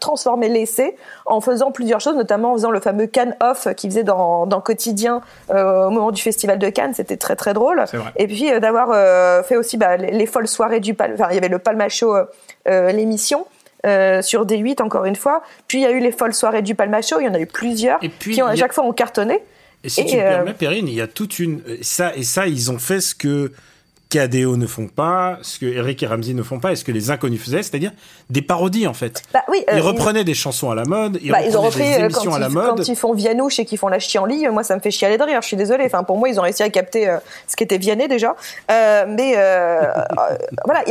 transformer l'essai en faisant plusieurs choses, notamment en faisant le fameux Cannes Off qu'ils faisaient dans, dans Quotidien euh, au moment du festival de Cannes, c'était très très drôle. Et puis euh, d'avoir fait aussi bah, les, folles soirées du Palma, enfin il y avait le Palma Show, l'émission. sur D8 encore une fois. Puis il y a eu les folles soirées du Palma Show, il y en a eu plusieurs qui ont, à chaque fois ont cartonné. Et si tu me permets, Perrine, il y a toute une ça et ça ils ont fait ce que KDO ne font pas, ce que Eric et Ramsey ne font pas, et ce que les inconnus faisaient, c'est-à-dire des parodies en fait. Bah, oui, ils euh, reprenaient des chansons à la mode, ils, bah, ils ont repris des euh, émissions quand à la ils, mode. Quand ils font Vianouche et qu'ils font la chienlit, moi ça me fait chialer de rire, je suis désolée. Enfin, pour moi, ils ont réussi à capter euh, ce qu'était Vianney déjà. mais voilà,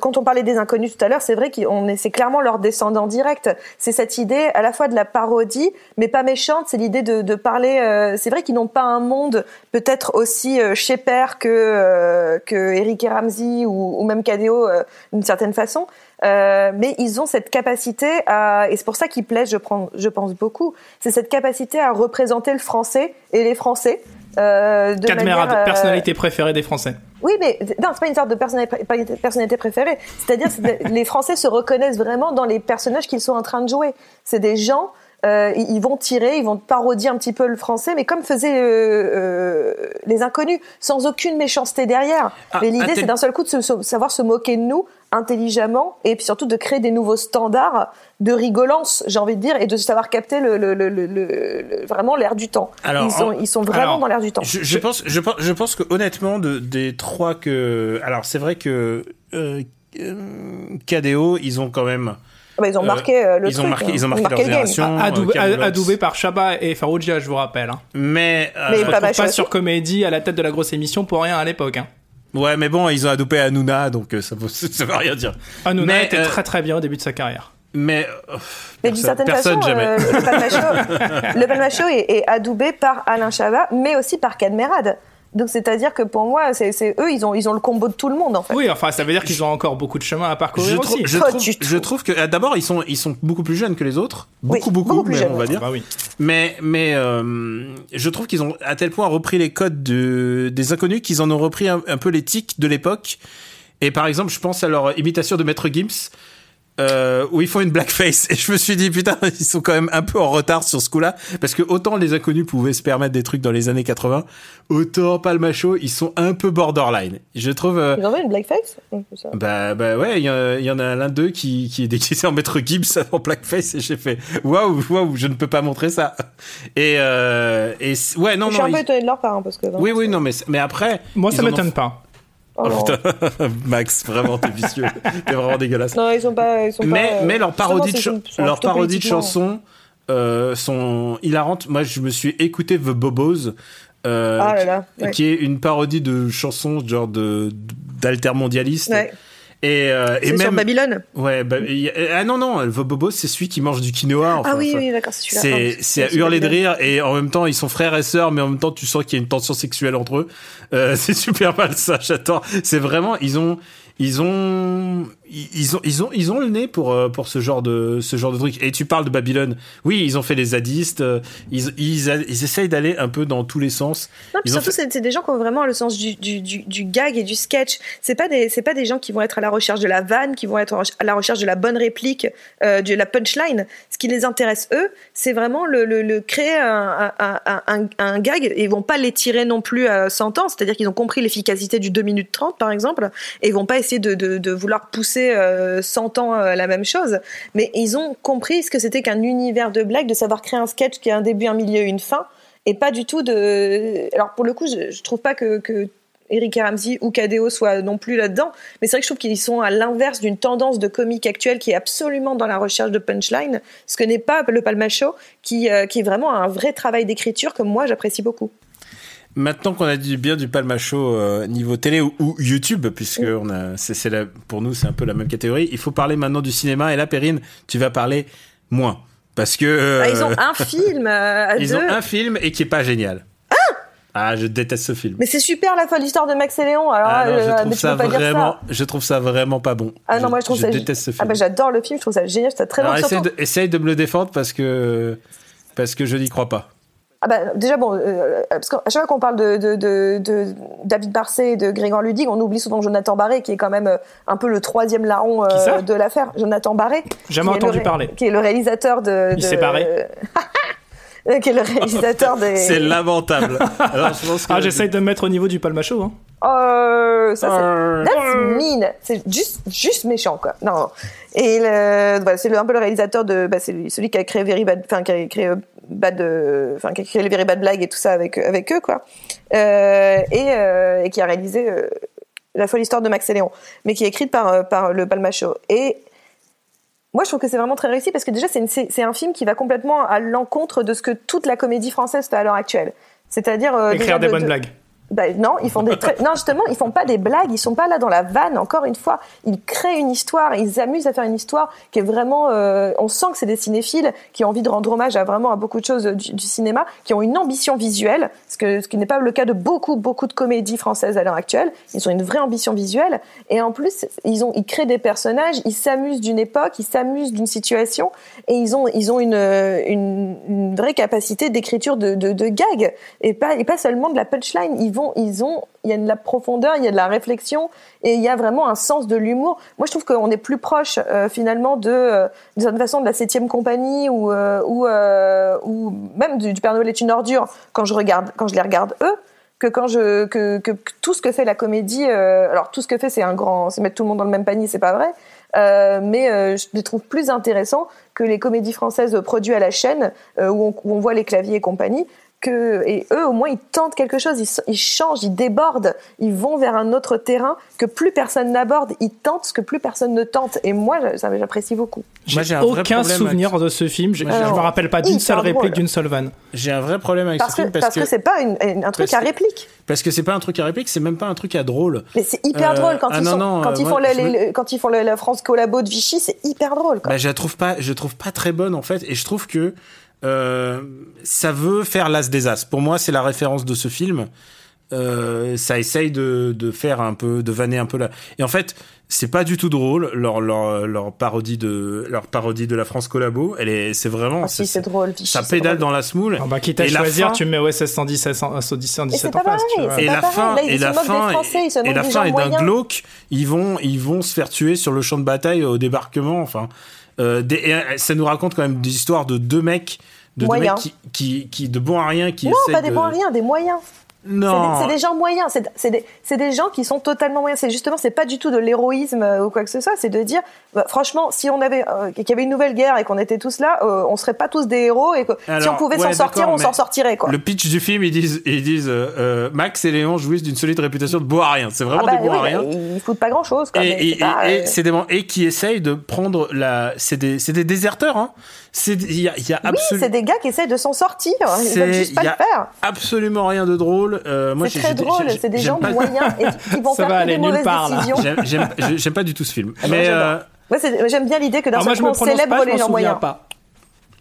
quand on parlait des inconnus tout à l'heure, c'est vrai qu'on est, c'est clairement leur descendant direct. C'est cette idée à la fois de la parodie, mais pas méchante. C'est l'idée de, de parler. c'est vrai qu'ils n'ont pas un monde peut-être aussi chez père que que Eric et Ramsey ou, ou même KDO euh, d'une certaine façon. Euh, mais ils ont cette capacité à, et c'est pour ça qu'ils plaisent, je, prends, je pense beaucoup, c'est cette capacité à représenter le français et les Français. Euh, de euh, personnalité préférée des Français. Oui, mais non, c'est pas une sorte de personnalité, personnalité préférée. C'est-à-dire, que les Français se reconnaissent vraiment dans les personnages qu'ils sont en train de jouer. C'est des gens euh, ils vont tirer, ils vont parodier un petit peu le français, mais comme faisaient euh, euh, les inconnus, sans aucune méchanceté derrière. Ah, mais l'idée, c'est d'un seul coup de savoir se moquer de nous intelligemment et puis surtout de créer des nouveaux standards de rigolance, j'ai envie de dire, et de savoir capter le, le, le, vraiment l'air du temps. Alors, ils, sont, ils sont vraiment dans l'air du temps. Je, je, pense, je, pense, je pense que honnêtement, de, des trois que, alors c'est vrai que KDO, ils ont quand même ah bah, ils ont marqué euh, le ils truc. Ont marqué, hein. Ils ont marqué, leur génération. Adoubé, adoubé par Chabat et Farouja, je vous rappelle. Hein. Mais, euh, mais pas, pas sur Comédie à la tête de la grosse émission pour rien à l'époque. Hein. Ouais, mais bon, ils ont adoubé Hanouna, donc euh, ça, ça veut rien dire. Hanouna mais, était très très bien au début de sa carrière. Mais, mais d'une certaine façon, euh, le Palmacho, est, est, adoubé par Alain Chabat, mais aussi par Cadmerade. Donc c'est-à-dire que pour moi, c'est eux, ils ont, ils ont le combo de tout le monde en fait. Oui, enfin ça veut dire qu'ils ont encore beaucoup de chemin à parcourir je aussi. Je, trouve, je trouve que ah, d'abord ils sont, ils sont beaucoup plus jeunes que les autres, beaucoup beaucoup, plus jeunes, on va dire. Bah oui. Mais mais euh, je trouve qu'ils ont à tel point repris les codes de, des inconnus qu'ils en ont repris un, un peu tics de l'époque. Et par exemple, je pense à leur imitation de Maître Gims euh, où ils font une blackface. Et je me suis dit putain ils sont quand même un peu en retard sur ce coup-là. Parce que autant les inconnus pouvaient se permettre des trucs dans les années 80 autant Palmacho ils sont un peu borderline. Je trouve euh... ils ont fait une blackface? Bah bah ouais il y, en a l'un d'eux qui qui est déguisé en maître Gibbs en blackface. Et j'ai fait waouh waouh je ne peux pas montrer ça. Et euh, et ouais non je non suis un peu étonné de leur part hein, parce que oui oui non mais mais après moi ça m'étonne pas Oh, putain, Max, vraiment, t'es vicieux. t'es vraiment dégueulasse. Non, ils sont pas. Ils sont mais, pas, mais leur parodie de, leur parodie de chansons euh, sont hilarantes. Moi, je me suis écouté The Bobos. Euh, ah là là, ouais. qui est une parodie de chansons genre de d'altermondialiste. Ouais. Et, euh, et même sur Babylone. Ouais, bah, ah non non, le Bobo c'est celui qui mange du quinoa. Enfin, ah oui oui d'accord c'est celui-là. C'est c'est à hurler de rire et en même temps ils sont frères et sœurs mais en même temps tu sens qu'il y a une tension sexuelle entre eux. Euh, c'est super mal ça, j'adore. C'est vraiment ils ont ils ont ils ont ils ont ils ont le nez pour euh, pour ce genre de ce genre de truc et tu parles de Babylone oui ils ont fait les zadistes euh, ils ils, ils essayent d'aller un peu dans tous les sens non, puis surtout fait... c'est des gens qui ont vraiment le sens du, du, du, du, gag et du sketch c'est pas des c'est pas des gens qui vont être à la recherche de la vanne, qui vont être à la recherche de la bonne réplique, euh, de la punchline. Ce qui les intéresse eux, c'est vraiment le, créer un, gag et ils vont pas l'étirer non plus à 100 ans. C'est-à-dire qu'ils ont compris l'efficacité du 2 minutes 30 par exemple et ils vont pas essayer de, vouloir pousser 100 ans la même chose. Mais ils ont compris ce que c'était qu'un univers de blagues, de savoir créer un sketch qui a un début, un milieu, une fin et pas du tout de. Alors pour le coup, je, je trouve pas que Eric Ramsey ou Cadeo soient non plus là-dedans, mais c'est vrai que je trouve qu'ils sont à l'inverse d'une tendance de comique actuelle qui est absolument dans la recherche de punchline, ce que n'est pas le Palmacho, qui, euh, qui est vraiment un vrai travail d'écriture que moi j'apprécie beaucoup. Maintenant qu'on a dit bien du Palmacho euh, niveau télé ou, YouTube, puisque on a, c'est, pour nous c'est un peu la même catégorie, il faut parler maintenant du cinéma. Et là, Perrine, tu vas parler moins. Parce que. Ah, ils ont euh, un film. À ils ont un film et qui est pas génial. Ah, je déteste ce film. Mais c'est super la folle histoire de Max et Léon. Alors, ah je, trouve ça vraiment, je trouve ça vraiment pas bon. Ah non, moi je trouve je ça. déteste ce film. Ah bah j'adore le film, je trouve ça génial, c'est très Alors, essaye de, essaye de me le défendre parce que parce que je n'y crois pas. Ah bah, déjà bon, euh, parce qu'à chaque fois qu'on parle de, de, de, de, David Barcet et de Grégoire Ludig, on oublie souvent Jonathan Barré, qui est quand même euh, un peu le troisième larron euh, de l'affaire. Jonathan Barré. Jamais entendu parler. Qui est le réalisateur de. Il s'est barré. qui est le réalisateur des. C'est lamentable. Alors, ah, j'essaye de me mettre au niveau du palmacho. Hein. Oh, ça c'est. That's mean. C'est juste, juste méchant, quoi. Non. Et le... c'est un peu le réalisateur de. Bah, c'est celui qui a créé Very Bad. Enfin, qui a créé. Euh, Bad, enfin, qui a créé les Very Bad Blagues et tout ça avec, avec eux, quoi. Euh, et, euh, et, qui a réalisé euh, La folle histoire de Max et Léon, mais qui est écrite par, euh, par le Palmacho. Et moi, je trouve que c'est vraiment très réussi parce que déjà, c'est un film qui va complètement à l'encontre de ce que toute la comédie française fait à l'heure actuelle. C'est-à-dire. Euh, Écrire des bonnes blagues. Ben, non, ils font des non justement, ils font pas des blagues, ils sont pas là dans la vanne. Encore une fois, ils créent une histoire, ils s'amusent à faire une histoire qui est vraiment. Euh, on sent que c'est des cinéphiles qui ont envie de rendre hommage à vraiment à beaucoup de choses du, cinéma, qui ont une ambition visuelle, ce que ce qui n'est pas le cas de beaucoup beaucoup de comédies françaises à l'heure actuelle. Ils ont une vraie ambition visuelle et en plus ils ont ils créent des personnages, ils s'amusent d'une époque, ils s'amusent d'une situation et ils ont ils ont une une, vraie capacité d'écriture de, de, de gag et pas et pas seulement de la punchline. Ils ont, il y a de la profondeur, il y a de la réflexion et il y a vraiment un sens de l'humour. Moi, je trouve qu'on est plus proche euh, finalement de, euh, cette façon de la septième compagnie ou euh, ou, ou même du, Père Noël est une ordure quand je regarde, quand je les regarde eux que quand je que, tout ce que fait la comédie alors tout ce que fait c'est un grand c'est mettre tout le monde dans le même panier c'est pas vrai mais je les trouve plus intéressants que les comédies françaises produites à la chaîne où, on, voit les claviers et compagnie que et eux au moins ils tentent quelque chose, ils, ils, changent, ils débordent, ils vont vers un autre terrain que plus personne n'aborde, ils tentent ce que plus personne ne tente et moi ça j'apprécie beaucoup. J'ai aucun souvenir de ce film, je, ne me rappelle pas d'une seule réplique, d'une seule vanne. J'ai un vrai problème avec parce ce film parce, que, c'est pas une, un truc à réplique. Parce que c'est pas un truc à réplique, c'est même pas un truc à drôle. Mais c'est hyper drôle quand, ils, quand, ils font quand ils font la France collabo de Vichy, c'est hyper drôle. Quoi. Bah, je la trouve pas, je trouve pas très bonne en fait, et je trouve que euh, ça veut faire l'as des as. Pour moi, c'est la référence de ce film. Euh, ça essaye de, de, faire un peu, de vanner un peu là. Et en fait, c'est pas du tout drôle leur, leur, leur parodie de leur parodie de la France collabo. Elle est, c'est vraiment. Ah, si, c'est drôle. ça pédale dans la smoule. Ah bah, quitte à et choisir, tu mets OSS 117, 117 en place. Et la fin, et la fin, et la fin est d'un glauque. Ils vont, ils vont se faire tuer sur le champ de bataille au débarquement. Enfin, euh, des, euh, ça nous raconte quand même des histoires de deux mecs, de deux mecs qui, qui, qui, de bons à rien, qui non, pas des bons à rien, des moyens. Non. C'est des, gens moyens. C'est des, des, gens qui sont totalement moyens. C'est justement, c'est pas du tout de l'héroïsme euh, ou quoi que ce soit. C'est de dire, bah, franchement, si on avait, euh, qu'il y avait une nouvelle guerre et qu'on était tous là, euh, on serait pas tous des héros et que si on pouvait s'en sortir, on s'en sortirait quoi. Le pitch du film, ils disent, ils disent, Max et Léon jouissent d'une solide réputation de beaux à rien. C'est vraiment ah bah des bons à rien. Ils foutent pas grand chose. Quoi, et, et, et, c'est des et qui essayent de prendre la, c'est des, c'est des déserteurs. Hein. Il y a, y a oui, c'est des gars qui essayent de s'en sortir. Ils veulent juste pas le faire. Absolument rien de drôle. Euh, moi, c'est très drôle. C'est des gens moyens et qui vont Ça faire des mauvaises décisions. J'aime pas du tout ce film. mais euh, j'aime bien l'idée que d'un seul coup on célèbre les gens moyens. Pas.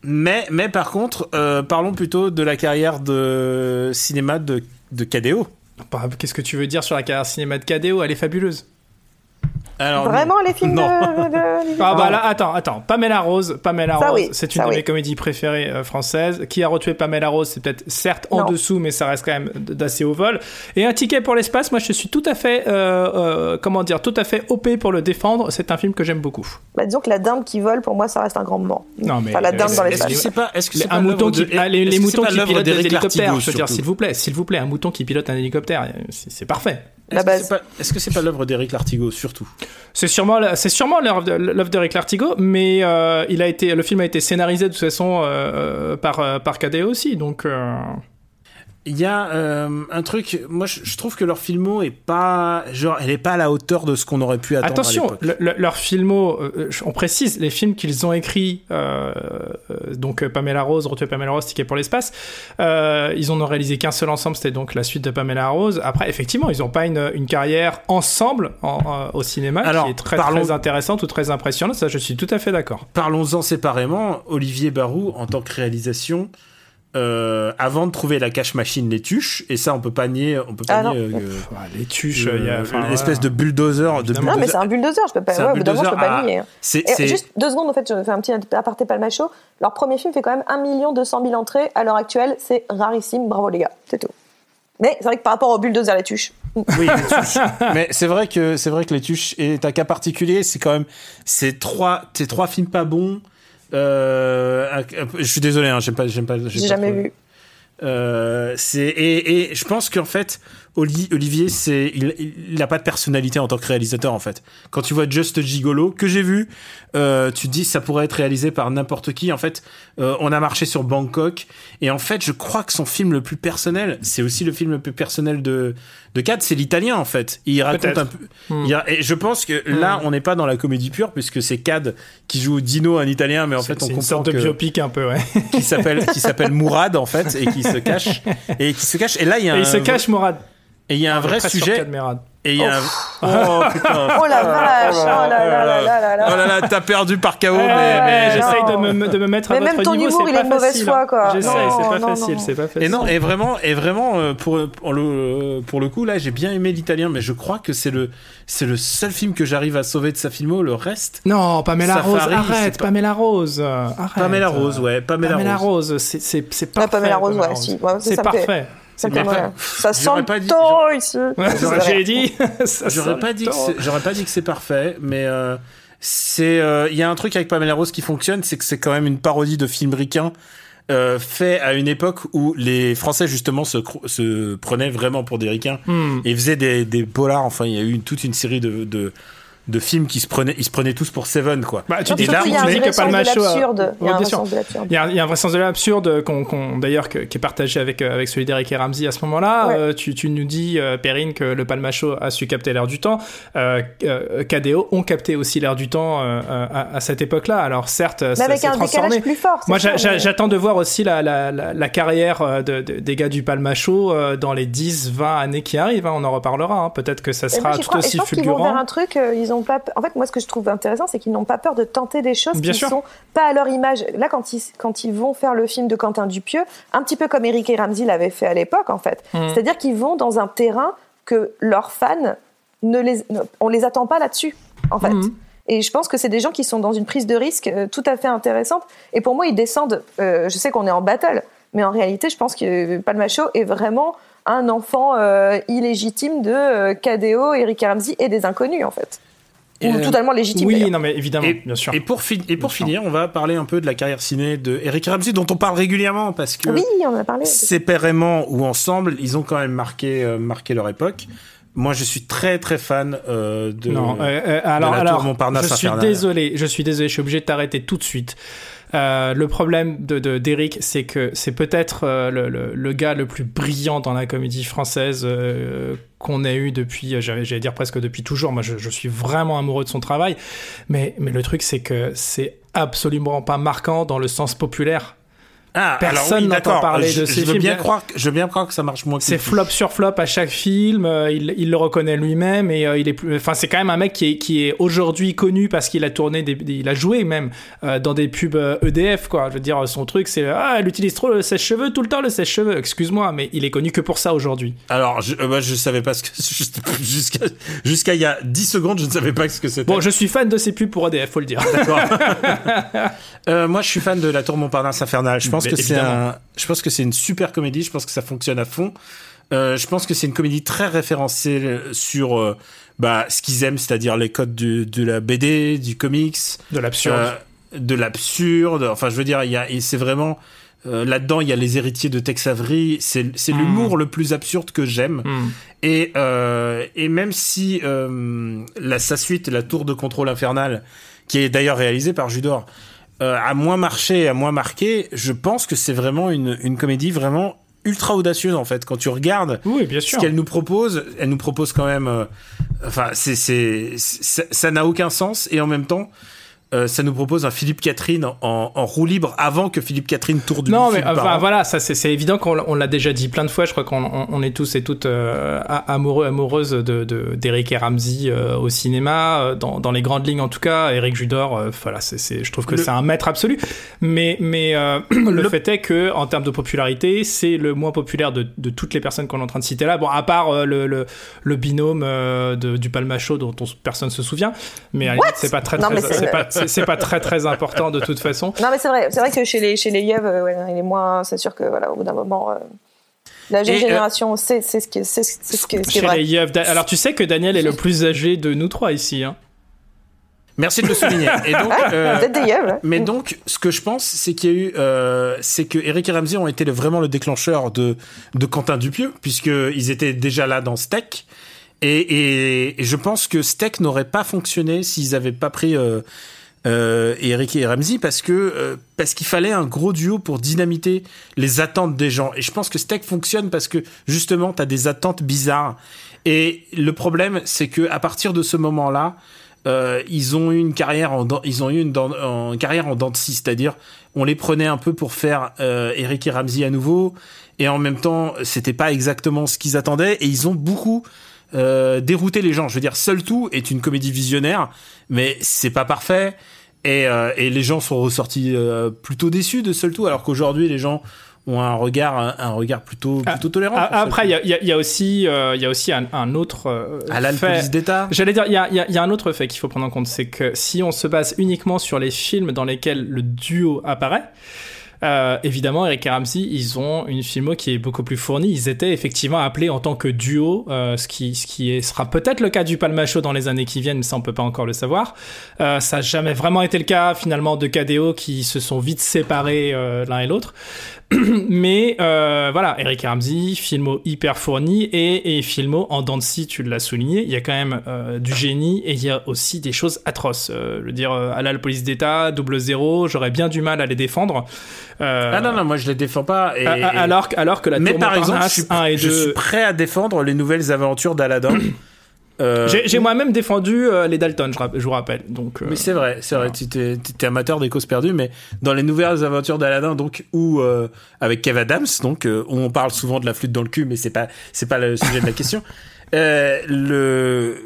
Mais, mais par contre, euh, parlons plutôt de la carrière de cinéma de, de KDO. Bah, qu'est-ce que tu veux dire sur la carrière cinéma de KDO Elle est fabuleuse. Alors, Vraiment les films non. de, de- Ah bah là, attends, attends. Pamela Rose, Pamela Ça, Rose, oui, c'est une ça, de mes comédies préférées euh, françaises. Qui a retué Pamela Rose, c'est peut-être certes en Non. dessous, mais ça reste quand même d'assez haut vol. Et un ticket pour l'espace, moi je suis tout à fait, euh, euh, comment dire, tout à fait op pour le défendre. C'est un film que j'aime beaucoup. Bah, disons que la dinde qui vole, pour moi, ça reste un grand moment. Non, mais- Enfin, la dinde mais- dans mais- Est-ce que l'espace. c'est pas, est-ce que c'est pas un mouton qui, de- ah, les, les moutons qui pilotent des hélicoptères. Je veux dire, s'il vous plaît, s'il vous plaît, un mouton qui pilote un hélicoptère, c'est parfait. Est-ce que base. c'est pas- Est-ce que c'est pas l'œuvre d'Éric Lartigot surtout? C'est sûrement, c'est sûrement l'œuvre de- l'œuvre d'Eric Lartigot, mais euh, il a été, le film a été scénarisé de toute façon euh, par euh, par KDE aussi, donc. Euh, Il y a euh, un truc, moi je, je trouve que leur filmo est pas, genre, elle est pas à la hauteur de ce qu'on aurait pu attendre Attention, l'époque. le- le- leurs filmo, euh, on précise, les films qu'ils ont écrits, euh, euh, donc euh, Pamela Rose, Retuer Pamela Rose, Ticket pour l'espace, euh, ils en ont réalisé qu'un seul ensemble, c'était donc la suite de Pamela Rose. Après, effectivement, ils n'ont pas une, une carrière ensemble en- en- au cinéma Alors, qui est très, parlons- très intéressante ou très impressionnante, ça je suis tout à fait d'accord. Parlons-en séparément. Olivier Barou, en tant que réalisation, euh, avant de trouver la cache machine, les tuches, et ça on peut pas nier, on peut pas Ah nier euh, Pff, ouais, les tuches, le- il y a enfin, l'espèce voilà. de bulldozer, de. Non, mais c'est un bulldozer, je peux pas, ouais, je peux pas à- nier. hein. Et c'est- juste deux secondes, en fait, je fais un petit aparté Palmacho. Leur premier film fait quand même 1 200 000 entrées. À l'heure actuelle, c'est rarissime. Bravo, les gars. C'est tout. Mais c'est vrai que par rapport au bulldozer, les tuches. Oui, les tuches. mais c'est vrai que c'est vrai que les tuches est un cas particulier. C'est quand même c'est trois c'est trois films pas bons. Euh, je suis désolé, hein, j'aime pas pas. J'ai jamais vu. Euh, c'est et, et je pense qu'en fait Olivier c'est il, il a pas de personnalité en tant que réalisateur en fait. Quand tu vois Just Gigolo que j'ai vu, euh, tu te dis ça pourrait être réalisé par n'importe qui. En fait, euh, on a marché sur Bangkok et en fait je crois que son film le plus personnel, c'est aussi le film le plus personnel de de Cad, c'est l'italien en fait. Il raconte un peu. Hmm. il et je pense que là on n'est pas dans la comédie pure puisque c'est Cad qui joue Dino en italien, mais en fait on c'est une comprend sorte de biopic un peu, ouais. qui s'appelle qui s'appelle Mourad en fait et qui se cache et qui se cache et là il y a Et un il se cache, Mourad. Et il y a un vrai sujet et il y a un... oh putain Oh la vache Oh là là là là là là oh là là t'as perdu par KO mais, mais- eh, J'essaye de me, de me mettre à Mais votre même ton niveau, humour, il est de mauvaise foi, hein. quoi. J'essaye, c'est pas non, facile, c'est pas facile. et non et vraiment et vraiment euh, pour pour le pour le coup là j'ai bien aimé l'italien mais je crois que c'est le c'est le seul film que j'arrive à sauver de sa filmo le reste Non, Pamela Safari, Rose, arrête, pas- Pamela Rose, arrête. Pamela Rose ouais Pamela, Pamela Rose Rose, c'est c'est c'est parfait. Pamela Rose, ouais, si. Ouais, c'est parfait. Mal. ça sent le pas dit- taureau ici. C'est J'aurais dit c'est- j'aurais pas dit que c'est parfait, mais euh, c'est euh, il y a un truc avec Pamela Rose qui fonctionne, c'est que c'est quand même une parodie de film ricain euh, fait à une époque où les Français justement se, prenaient vraiment pour des ricains Hmm. et faisaient des, des polars. Enfin, il y a eu une- toute une série de, de de films qui se prenaient, ils se prenaient tous pour Seven, quoi. Bah, tu dis là, surtout, il y a on un dit que sens de Palmacho. Il y a un vrai sens de l'absurde. Il y, a, il y a un vrai sens de l'absurde qu'on, qu'on- d'ailleurs que- qui est partagé avec euh, avec celui d'Eric et Ramsey à ce moment-là. Ouais. Euh, tu, tu nous dis euh, Perrine que le Palmacho a su capter l'air du temps. Euh, euh, KDO ont capté aussi l'air du temps à, à cette époque-là. Alors certes, Mais ça avec s'est un transformé. décalage plus fort. Moi, j'a- j'a- j'attends de voir aussi la, la, la, la carrière de, de- des gars du Palmacho euh, dans les 10, 20 années qui arrivent. hein. on en reparlera. hein. Peut-être que ça moi, sera tout crois. Aussi vont vers fulgurant. un truc, ils ont pas. En fait, moi, ce que je trouve intéressant, c'est qu'ils n'ont pas peur de tenter des choses Bien qui sûr. sont pas à leur image. Là, quand ils, quand ils vont faire le film de Quentin Dupieux, un petit peu comme Eric et Ramsey l'avaient fait à l'époque, en fait. Mhm. C'est-à-dire qu'ils vont dans un terrain que leurs fans ne les, ne- on les attend pas là-dessus, en fait. Mhm. Et je pense que c'est des gens qui sont dans une prise de risque euh, tout à fait intéressante. Et pour moi, ils descendent. euh, je sais qu'on est en battle, mais en réalité, je pense que Palmacho est vraiment un enfant euh, illégitime de euh, KDO, Eric et Ramsey et des inconnus, en fait. Ou euh, totalement légitime. Oui, non, mais évidemment, Et, bien sûr. et pour, fin- et pour Bien sûr. finir, on va parler un peu de la carrière ciné de Eric Ramsey, dont on parle régulièrement parce que Oui, on en a parlé. séparément ou ensemble, ils ont quand même marqué, euh, marqué leur époque. Moi, je suis très très fan euh, de. Non, euh, euh, alors, la tour alors Montparnasse je suis infernale. désolé, je suis désolé, je suis obligé de t'arrêter tout de suite. Euh, le problème de de- d'Eric, c'est que c'est peut-être euh, le, gars le plus brillant dans la comédie française euh, qu'on ait eu depuis, j'allais dire presque depuis toujours. Moi, je, suis vraiment amoureux de son travail, mais le truc, c'est que c'est absolument pas marquant dans le sens populaire. Ah, Personne n'entend parler de ces je veux films. Bien croire, que- je veux bien croire que ça marche moins que C'est flop sur flop à chaque film. euh, il, il le reconnaît lui-même et euh, il est plus. Enfin, c'est quand même un mec qui est, qui est aujourd'hui connu parce qu'il a tourné, des, des- il a joué même euh, dans des pubs EDF quoi. Je veux dire, son truc c'est ah, elle utilise trop le sèche-cheveux tout le temps le sèche-cheveux. Excuse-moi, mais il est connu que pour ça aujourd'hui. Alors, je, moi, je savais pas ce que jusqu'à jusqu'à il y a 10 secondes, je ne savais pas ce que c'était. Bon, je suis fan de ces pubs pour EDF, faut le dire. D'accord. Moi, je suis fan de La Tour Montparnasse infernale. Je pense que c'est évidemment. un, je pense que c'est une super comédie. Je pense que ça fonctionne à fond. Euh, je pense que c'est une comédie très référencée sur euh, bah, ce qu'ils aiment, c'est-à-dire les codes du- de la BD, du comics, De l'absurde. euh, de l'absurde. Enfin, je veux dire, il y a, et c'est vraiment euh, là-dedans, il y a les héritiers de Tex Avery. C'est, c'est Mm. l'humour le plus absurde que j'aime. Hmm. Et, euh, et même si euh, la, sa suite, La Tour de contrôle infernal, qui est d'ailleurs réalisée par Judor, euh, a moins marché, a moins marqué, je pense que c'est vraiment une, une comédie vraiment ultra audacieuse en fait. Quand tu regardes Oui, bien ce sûr. qu'elle nous propose, elle nous propose quand même. euh, enfin, c'est- ça n'a aucun sens et en même temps. Euh, ça nous propose un Philippe Catherine en, en roue libre avant que Philippe Catherine tourne du Non, mais enfin, an. voilà, ça c'est c'est évident qu'on l'a- déjà dit plein de fois. Je crois qu'on on- on est tous et toutes euh, amoureux, amoureuses de de- d'Eric et Ramsey euh, au cinéma, euh, dans, dans les grandes lignes en tout cas. Eric Judor, euh, voilà, c'est c'est- je trouve que Le- c'est un maître absolu. Mais mais euh, le, Le- fait est que en termes de popularité, c'est le moins populaire de, de toutes les personnes qu'on est en train de citer là. Bon, à part euh, le, le, le binôme euh, de, du Palmacho dont on- personne se souvient, mais c'est pas très Non, très c'est- pas très très important de toute façon. Non, mais c'est vrai, c'est vrai que chez les, chez les yeux, euh, ouais, il est moins. C'est sûr que, voilà, au bout d'un moment. euh, la jeune euh, génération, c'est c'est ce qui c'est ce c'est ce que Chez vrai. les Alors tu sais que Daniel est le plus âgé de nous trois ici. Hein. Merci de le souligner. Et donc, euh, Peut-être des yeux. Mais donc, ce que je pense, c'est qu'il y a eu, euh, c'est que Eric et Ramsey ont été le- vraiment le déclencheur de de Quentin Dupieux, puisqu'ils étaient déjà là dans Steak. Et, et, et je pense que Steak n'aurait pas fonctionné s'ils n'avaient pas pris euh, Eric et Ramsey, parce que euh, parce qu'il fallait un gros duo pour dynamiter les attentes des gens. Et je pense que Steak fonctionne parce que justement, tu as des attentes bizarres. Et le problème, c'est que à partir de ce moment-là, euh, ils ont eu une carrière en ils ont eu une, carrière en dents de scie, c'est-à-dire on les prenait un peu pour faire euh, Eric et Ramsey à nouveau et en même temps c'était pas exactement ce qu'ils attendaient et ils ont beaucoup euh, dérouté les gens. Je veux dire, Seul tout est une comédie visionnaire, mais c'est pas parfait et, euh, et les gens sont ressortis euh, plutôt déçus de Seul tout alors qu'aujourd'hui les gens ont un regard un, un regard plutôt plutôt tolérant. Ah, Après, il y a, y y aussi, euh, y a aussi un, un autre euh, à la fait. d'État. J'allais dire, il y a, y a un autre fait qu'il faut prendre en compte, c'est que si on se base uniquement sur les films dans lesquels le duo apparaît, euh, évidemment, Eric et Ramsey, ils ont une filmo qui est beaucoup plus fournie. Ils étaient effectivement appelés en tant que duo, euh, ce qui, ce qui est, sera peut-être le cas du Palmacho dans les années qui viennent, mais ça on peut pas encore le savoir. Euh, ça n'a jamais vraiment été le cas finalement de KDO qui se sont vite séparés euh, l'un et l'autre. mais euh, voilà, Eric Ramsey, filmo hyper fourni et, et filmo en dents tu l'as souligné. Il y a quand même euh, du génie et il y a aussi des choses atroces. Euh, je veux dire, euh, à la police d'État, double zéro, j'aurais bien du mal à les défendre. Euh, Ah non non, moi je les défends pas. Et, alors, alors que la Mais Tour par exemple, je Montparnasse suis, 1 et je 2... suis prêt à défendre les nouvelles aventures d'Aladin. Euh, J'ai j'ai moi-même défendu euh, les Dalton, je, je vous rappelle. Donc, euh, mais c'est vrai, c'est vrai. Tu étais, t'étais amateur des causes perdues, mais dans les nouvelles aventures d'Aladin, donc où euh, avec Kev Adams, donc euh, où on parle souvent de la flûte dans le cul, mais c'est pas, c'est pas le sujet de la question. Euh, le,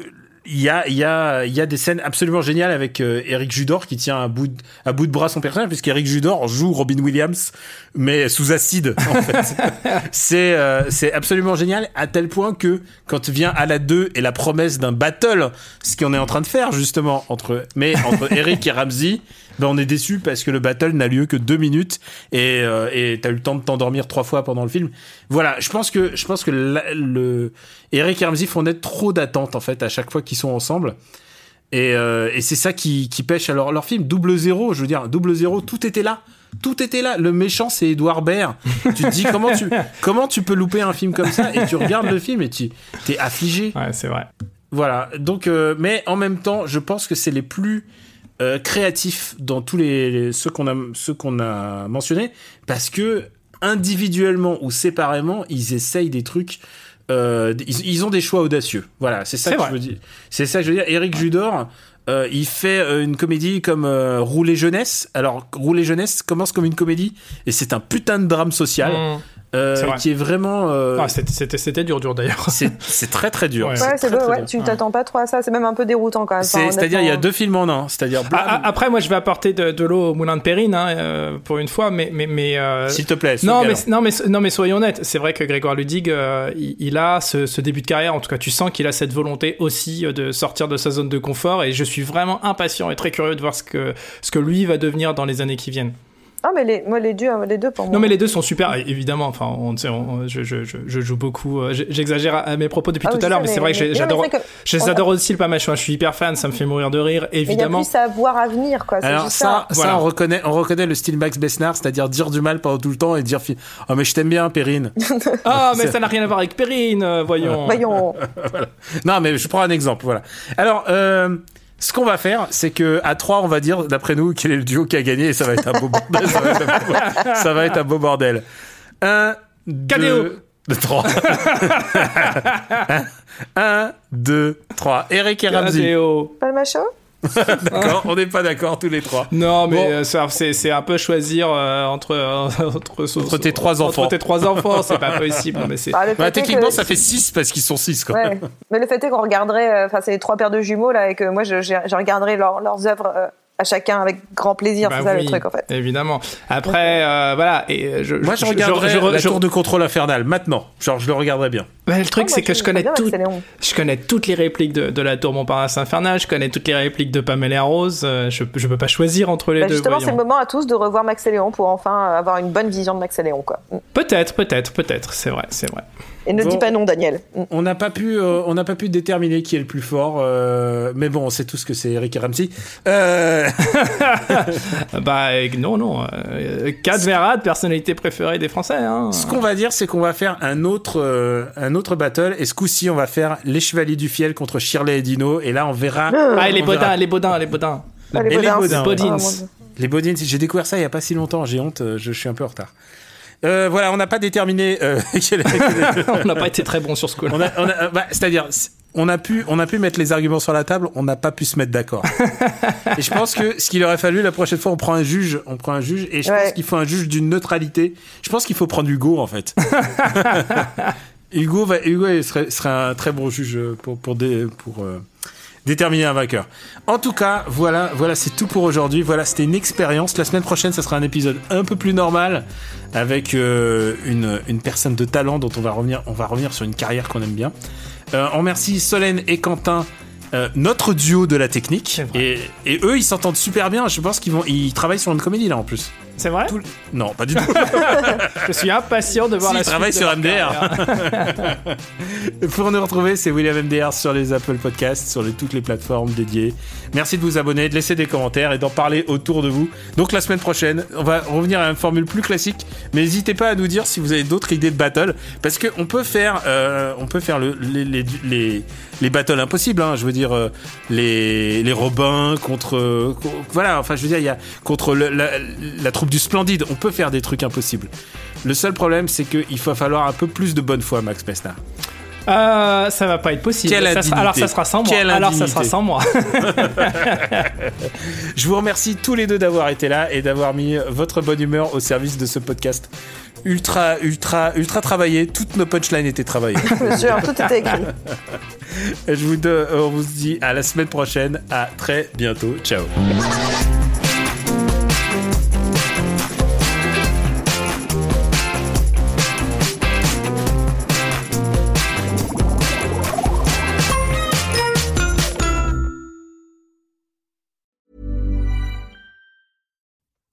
il y a, il y a, il y a des scènes absolument géniales avec euh, Eric Judor qui tient à bout de, à bout de bras son personnage, puisqu'Eric Judor joue Robin Williams, mais sous acide, en fait. c'est, euh, c'est absolument génial, à tel point que quand vient à la 2 et la promesse d'un battle, ce qu'on est en train de faire, justement, entre, mais entre Eric et Ramsey, ben on est déçu parce que le battle n'a lieu que deux minutes et euh, et t'as eu le temps de t'endormir trois fois pendant le film. Voilà, je pense que je pense que la- le Eric et Ramsey font naître trop d'attentes en fait à chaque fois qu'ils sont ensemble. Et, euh, et c'est ça qui, qui pêche leur, leur film. Double zéro, je veux dire, double zéro, tout était là. Tout était là. Le méchant, c'est Edouard Baird. tu te dis comment tu, comment tu peux louper un film comme ça et tu regardes le film et tu t'es affligé. Ouais, c'est vrai. Voilà. Donc, euh, mais en même temps, je pense que c'est les plus euh, créatifs dans tous les, les- ceux qu'on a ceux qu'on a mentionnés parce que individuellement ou séparément, ils essayent des trucs. euh, ils, ils ont des choix audacieux. Voilà, c'est ça que vrai. je veux dire. C'est ça que je veux dire. Eric Judor, Euh, il fait une comédie comme Rouler jeunesse. Alors Rouler jeunesse commence comme une comédie et c'est un putain de drame social. Mmh. Euh, C'est vrai. qui est vraiment euh, Ah, c'était- dur, dur d'ailleurs. c'est c'est très très dur Ouais. C'est Ouais, c'est très, beau, très ouais, dur. tu t'attends pas trop à ça, c'est même un peu déroutant quand même. C'est-à-dire il y a deux films en un c'est-à-dire Ah, ah, après, moi, je vais apporter de, de l'eau au moulin de Périne, hein, euh, pour une fois, mais, mais, mais euh, s'il te plaît non, mais, non, mais, non, mais soyons honnêtes. C'est vrai que Grégoire Ludig, euh, il, il a ce, ce début de carrière. En tout cas, tu sens qu'il a cette volonté aussi euh, de sortir de sa zone de confort. Et je suis vraiment impatient et très curieux de voir ce que, ce que lui va devenir dans les années qui viennent. Ah, mais les, moi, les deux, les deux pour moi. Non, mais les deux sont super, évidemment. Enfin, on, on- je, je, je, je joue beaucoup. euh, J'exagère à- à mes propos depuis Ah, tout oui, à l'heure, mais c'est vrai que mais j'adore. que J'adore aussi le Pamacho. hein, Je suis hyper fan, ça me fait mourir de rire, Il y a évidemment. plus à voir à venir, quoi. alors juste ça, ça, Voilà. on reconnaît, on reconnaît le style Max Besnard, c'est-à-dire dire du mal pendant tout le temps et dire oh mais je t'aime bien Perrine. Ah, mais ça n'a rien à voir avec Perrine, euh, voyons. Voyons. non mais je prends un exemple, voilà. Alors euh, ce qu'on va faire, c'est que à 3 on va dire d'après nous quel est le duo qui a gagné et ça va être un beau bordel. ça, va être un beau, ça va être un beau bordel. Un, Cadéo. deux, trois. un, deux, trois. Eric et Ramsey. Le macho D'accord, on n'est pas d'accord tous les trois. Non, mais Bon. euh, ça, c'est c'est un peu choisir euh, entre, euh, entre, Entre tes trois enfants. Entre tes trois enfants, c'est pas possible. Mais c'est. Bah, le Bah, fait est techniquement, que- ça fait 6 parce qu'ils sont 6 quoi. Ouais. Mais le fait est qu'on regarderait, euh, enfin, c'est les trois paires de jumeaux là, et que moi, je, je, je regarderai leur- leurs œuvres euh, à chacun avec grand plaisir. Bah c'est ça oui, le truc, en fait. Évidemment. Après, euh, voilà. Et euh, je, Moi, je regarderais je- la je- tour de contrôle infernal maintenant. Genre, je le regarderais bien. Bah, le truc, moi, c'est que je- je connais tout. Je connais toutes les répliques de, de la tour Montparnasse Infernal. Je connais toutes les répliques de Pamela Rose. euh, Je, je peux pas choisir entre les Bah, deux. justement, c'est le moment à tous de revoir Max et Léon pour enfin avoir une bonne vision de Max et Léon, quoi. Peut-être, peut-être, peut-être. C'est vrai, c'est vrai. Et ne Bon. dis pas non, Daniel. On n'a pas pu, euh, on n'a pas pu déterminer qui est le plus fort, euh, mais bon, on sait tous que c'est Eric et Ramsey. Euh, Bah non, non. Kat Verrat, personnalité préférée des Français. Hein. ce qu'on va dire, c'est qu'on va faire un autre, euh, un autre battle, et ce coup-ci, on va faire les Chevaliers du Fiel contre Shirley et Dino, et là, on verra. Ah, et les verra. les Baudins, les Baudins. Ah, les Bodins. Bodins, Ah, Bodins. Les Bodins, j'ai découvert ça il y a pas si longtemps, j'ai honte, je suis un peu en retard. Euh, voilà, on n'a pas déterminé euh, on n'a pas été très bon sur ce coup-là. on a, on a- euh, bah, c'est-à-dire, on a pu, on a pu mettre les arguments sur la table, on n'a pas pu se mettre d'accord. et je pense que ce qu'il aurait fallu la prochaine fois, on prend un juge, on prend un juge, et je Ouais. pense qu'il faut un juge d'une neutralité. Je pense qu'il faut prendre Hugo en fait. Hugo, va, Hugo serait, serait un très bon juge pour pour euh, déterminer un vainqueur. En tout cas, voilà, voilà, c'est tout pour aujourd'hui. Voilà, c'était une expérience. La semaine prochaine, ça sera un épisode un peu plus normal avec euh, une, une personne de talent dont on va revenir. On va revenir sur une carrière qu'on aime bien. Euh, on remercie Solène et Quentin. euh, notre duo de la technique et eux ils s'entendent super bien je pense qu'ils vont ils travaillent sur une comédie là en plus C'est vrai Tout non pas du tout Je suis impatient de voir Si, la suite. travaille sur MDR. Pour nous retrouver, c'est William MDR sur les Apple Podcasts, sur les- toutes les plateformes dédiées. Merci de vous abonner, de laisser des commentaires et d'en parler autour de vous. Donc la semaine prochaine, on va revenir à une formule plus classique, mais n'hésitez pas à nous dire si vous avez d'autres idées de battle, parce que on peut faire, euh, on peut faire le- les, les, les, les battles impossibles. hein. je veux dire euh, les, les Robins contre, euh, voilà. Enfin, je veux dire, il y a contre le- la, la troupe du Splendide. On peut faire des trucs impossibles. Le seul problème, c'est qu'il va falloir un peu plus de bonne foi, Max Pesnard. Euh, ça va pas être possible. Quelle Ça sera- indignité. alors ça sera sans moi. Quelle alors ça sera sans moi. Je vous remercie tous les deux d'avoir été là et d'avoir mis votre bonne humeur au service de ce podcast ultra, ultra, ultra travaillé. Toutes nos punchlines étaient travaillées. Bien tout était écrit. Je vous, de- on vous dit à la semaine prochaine. À très bientôt. Ciao.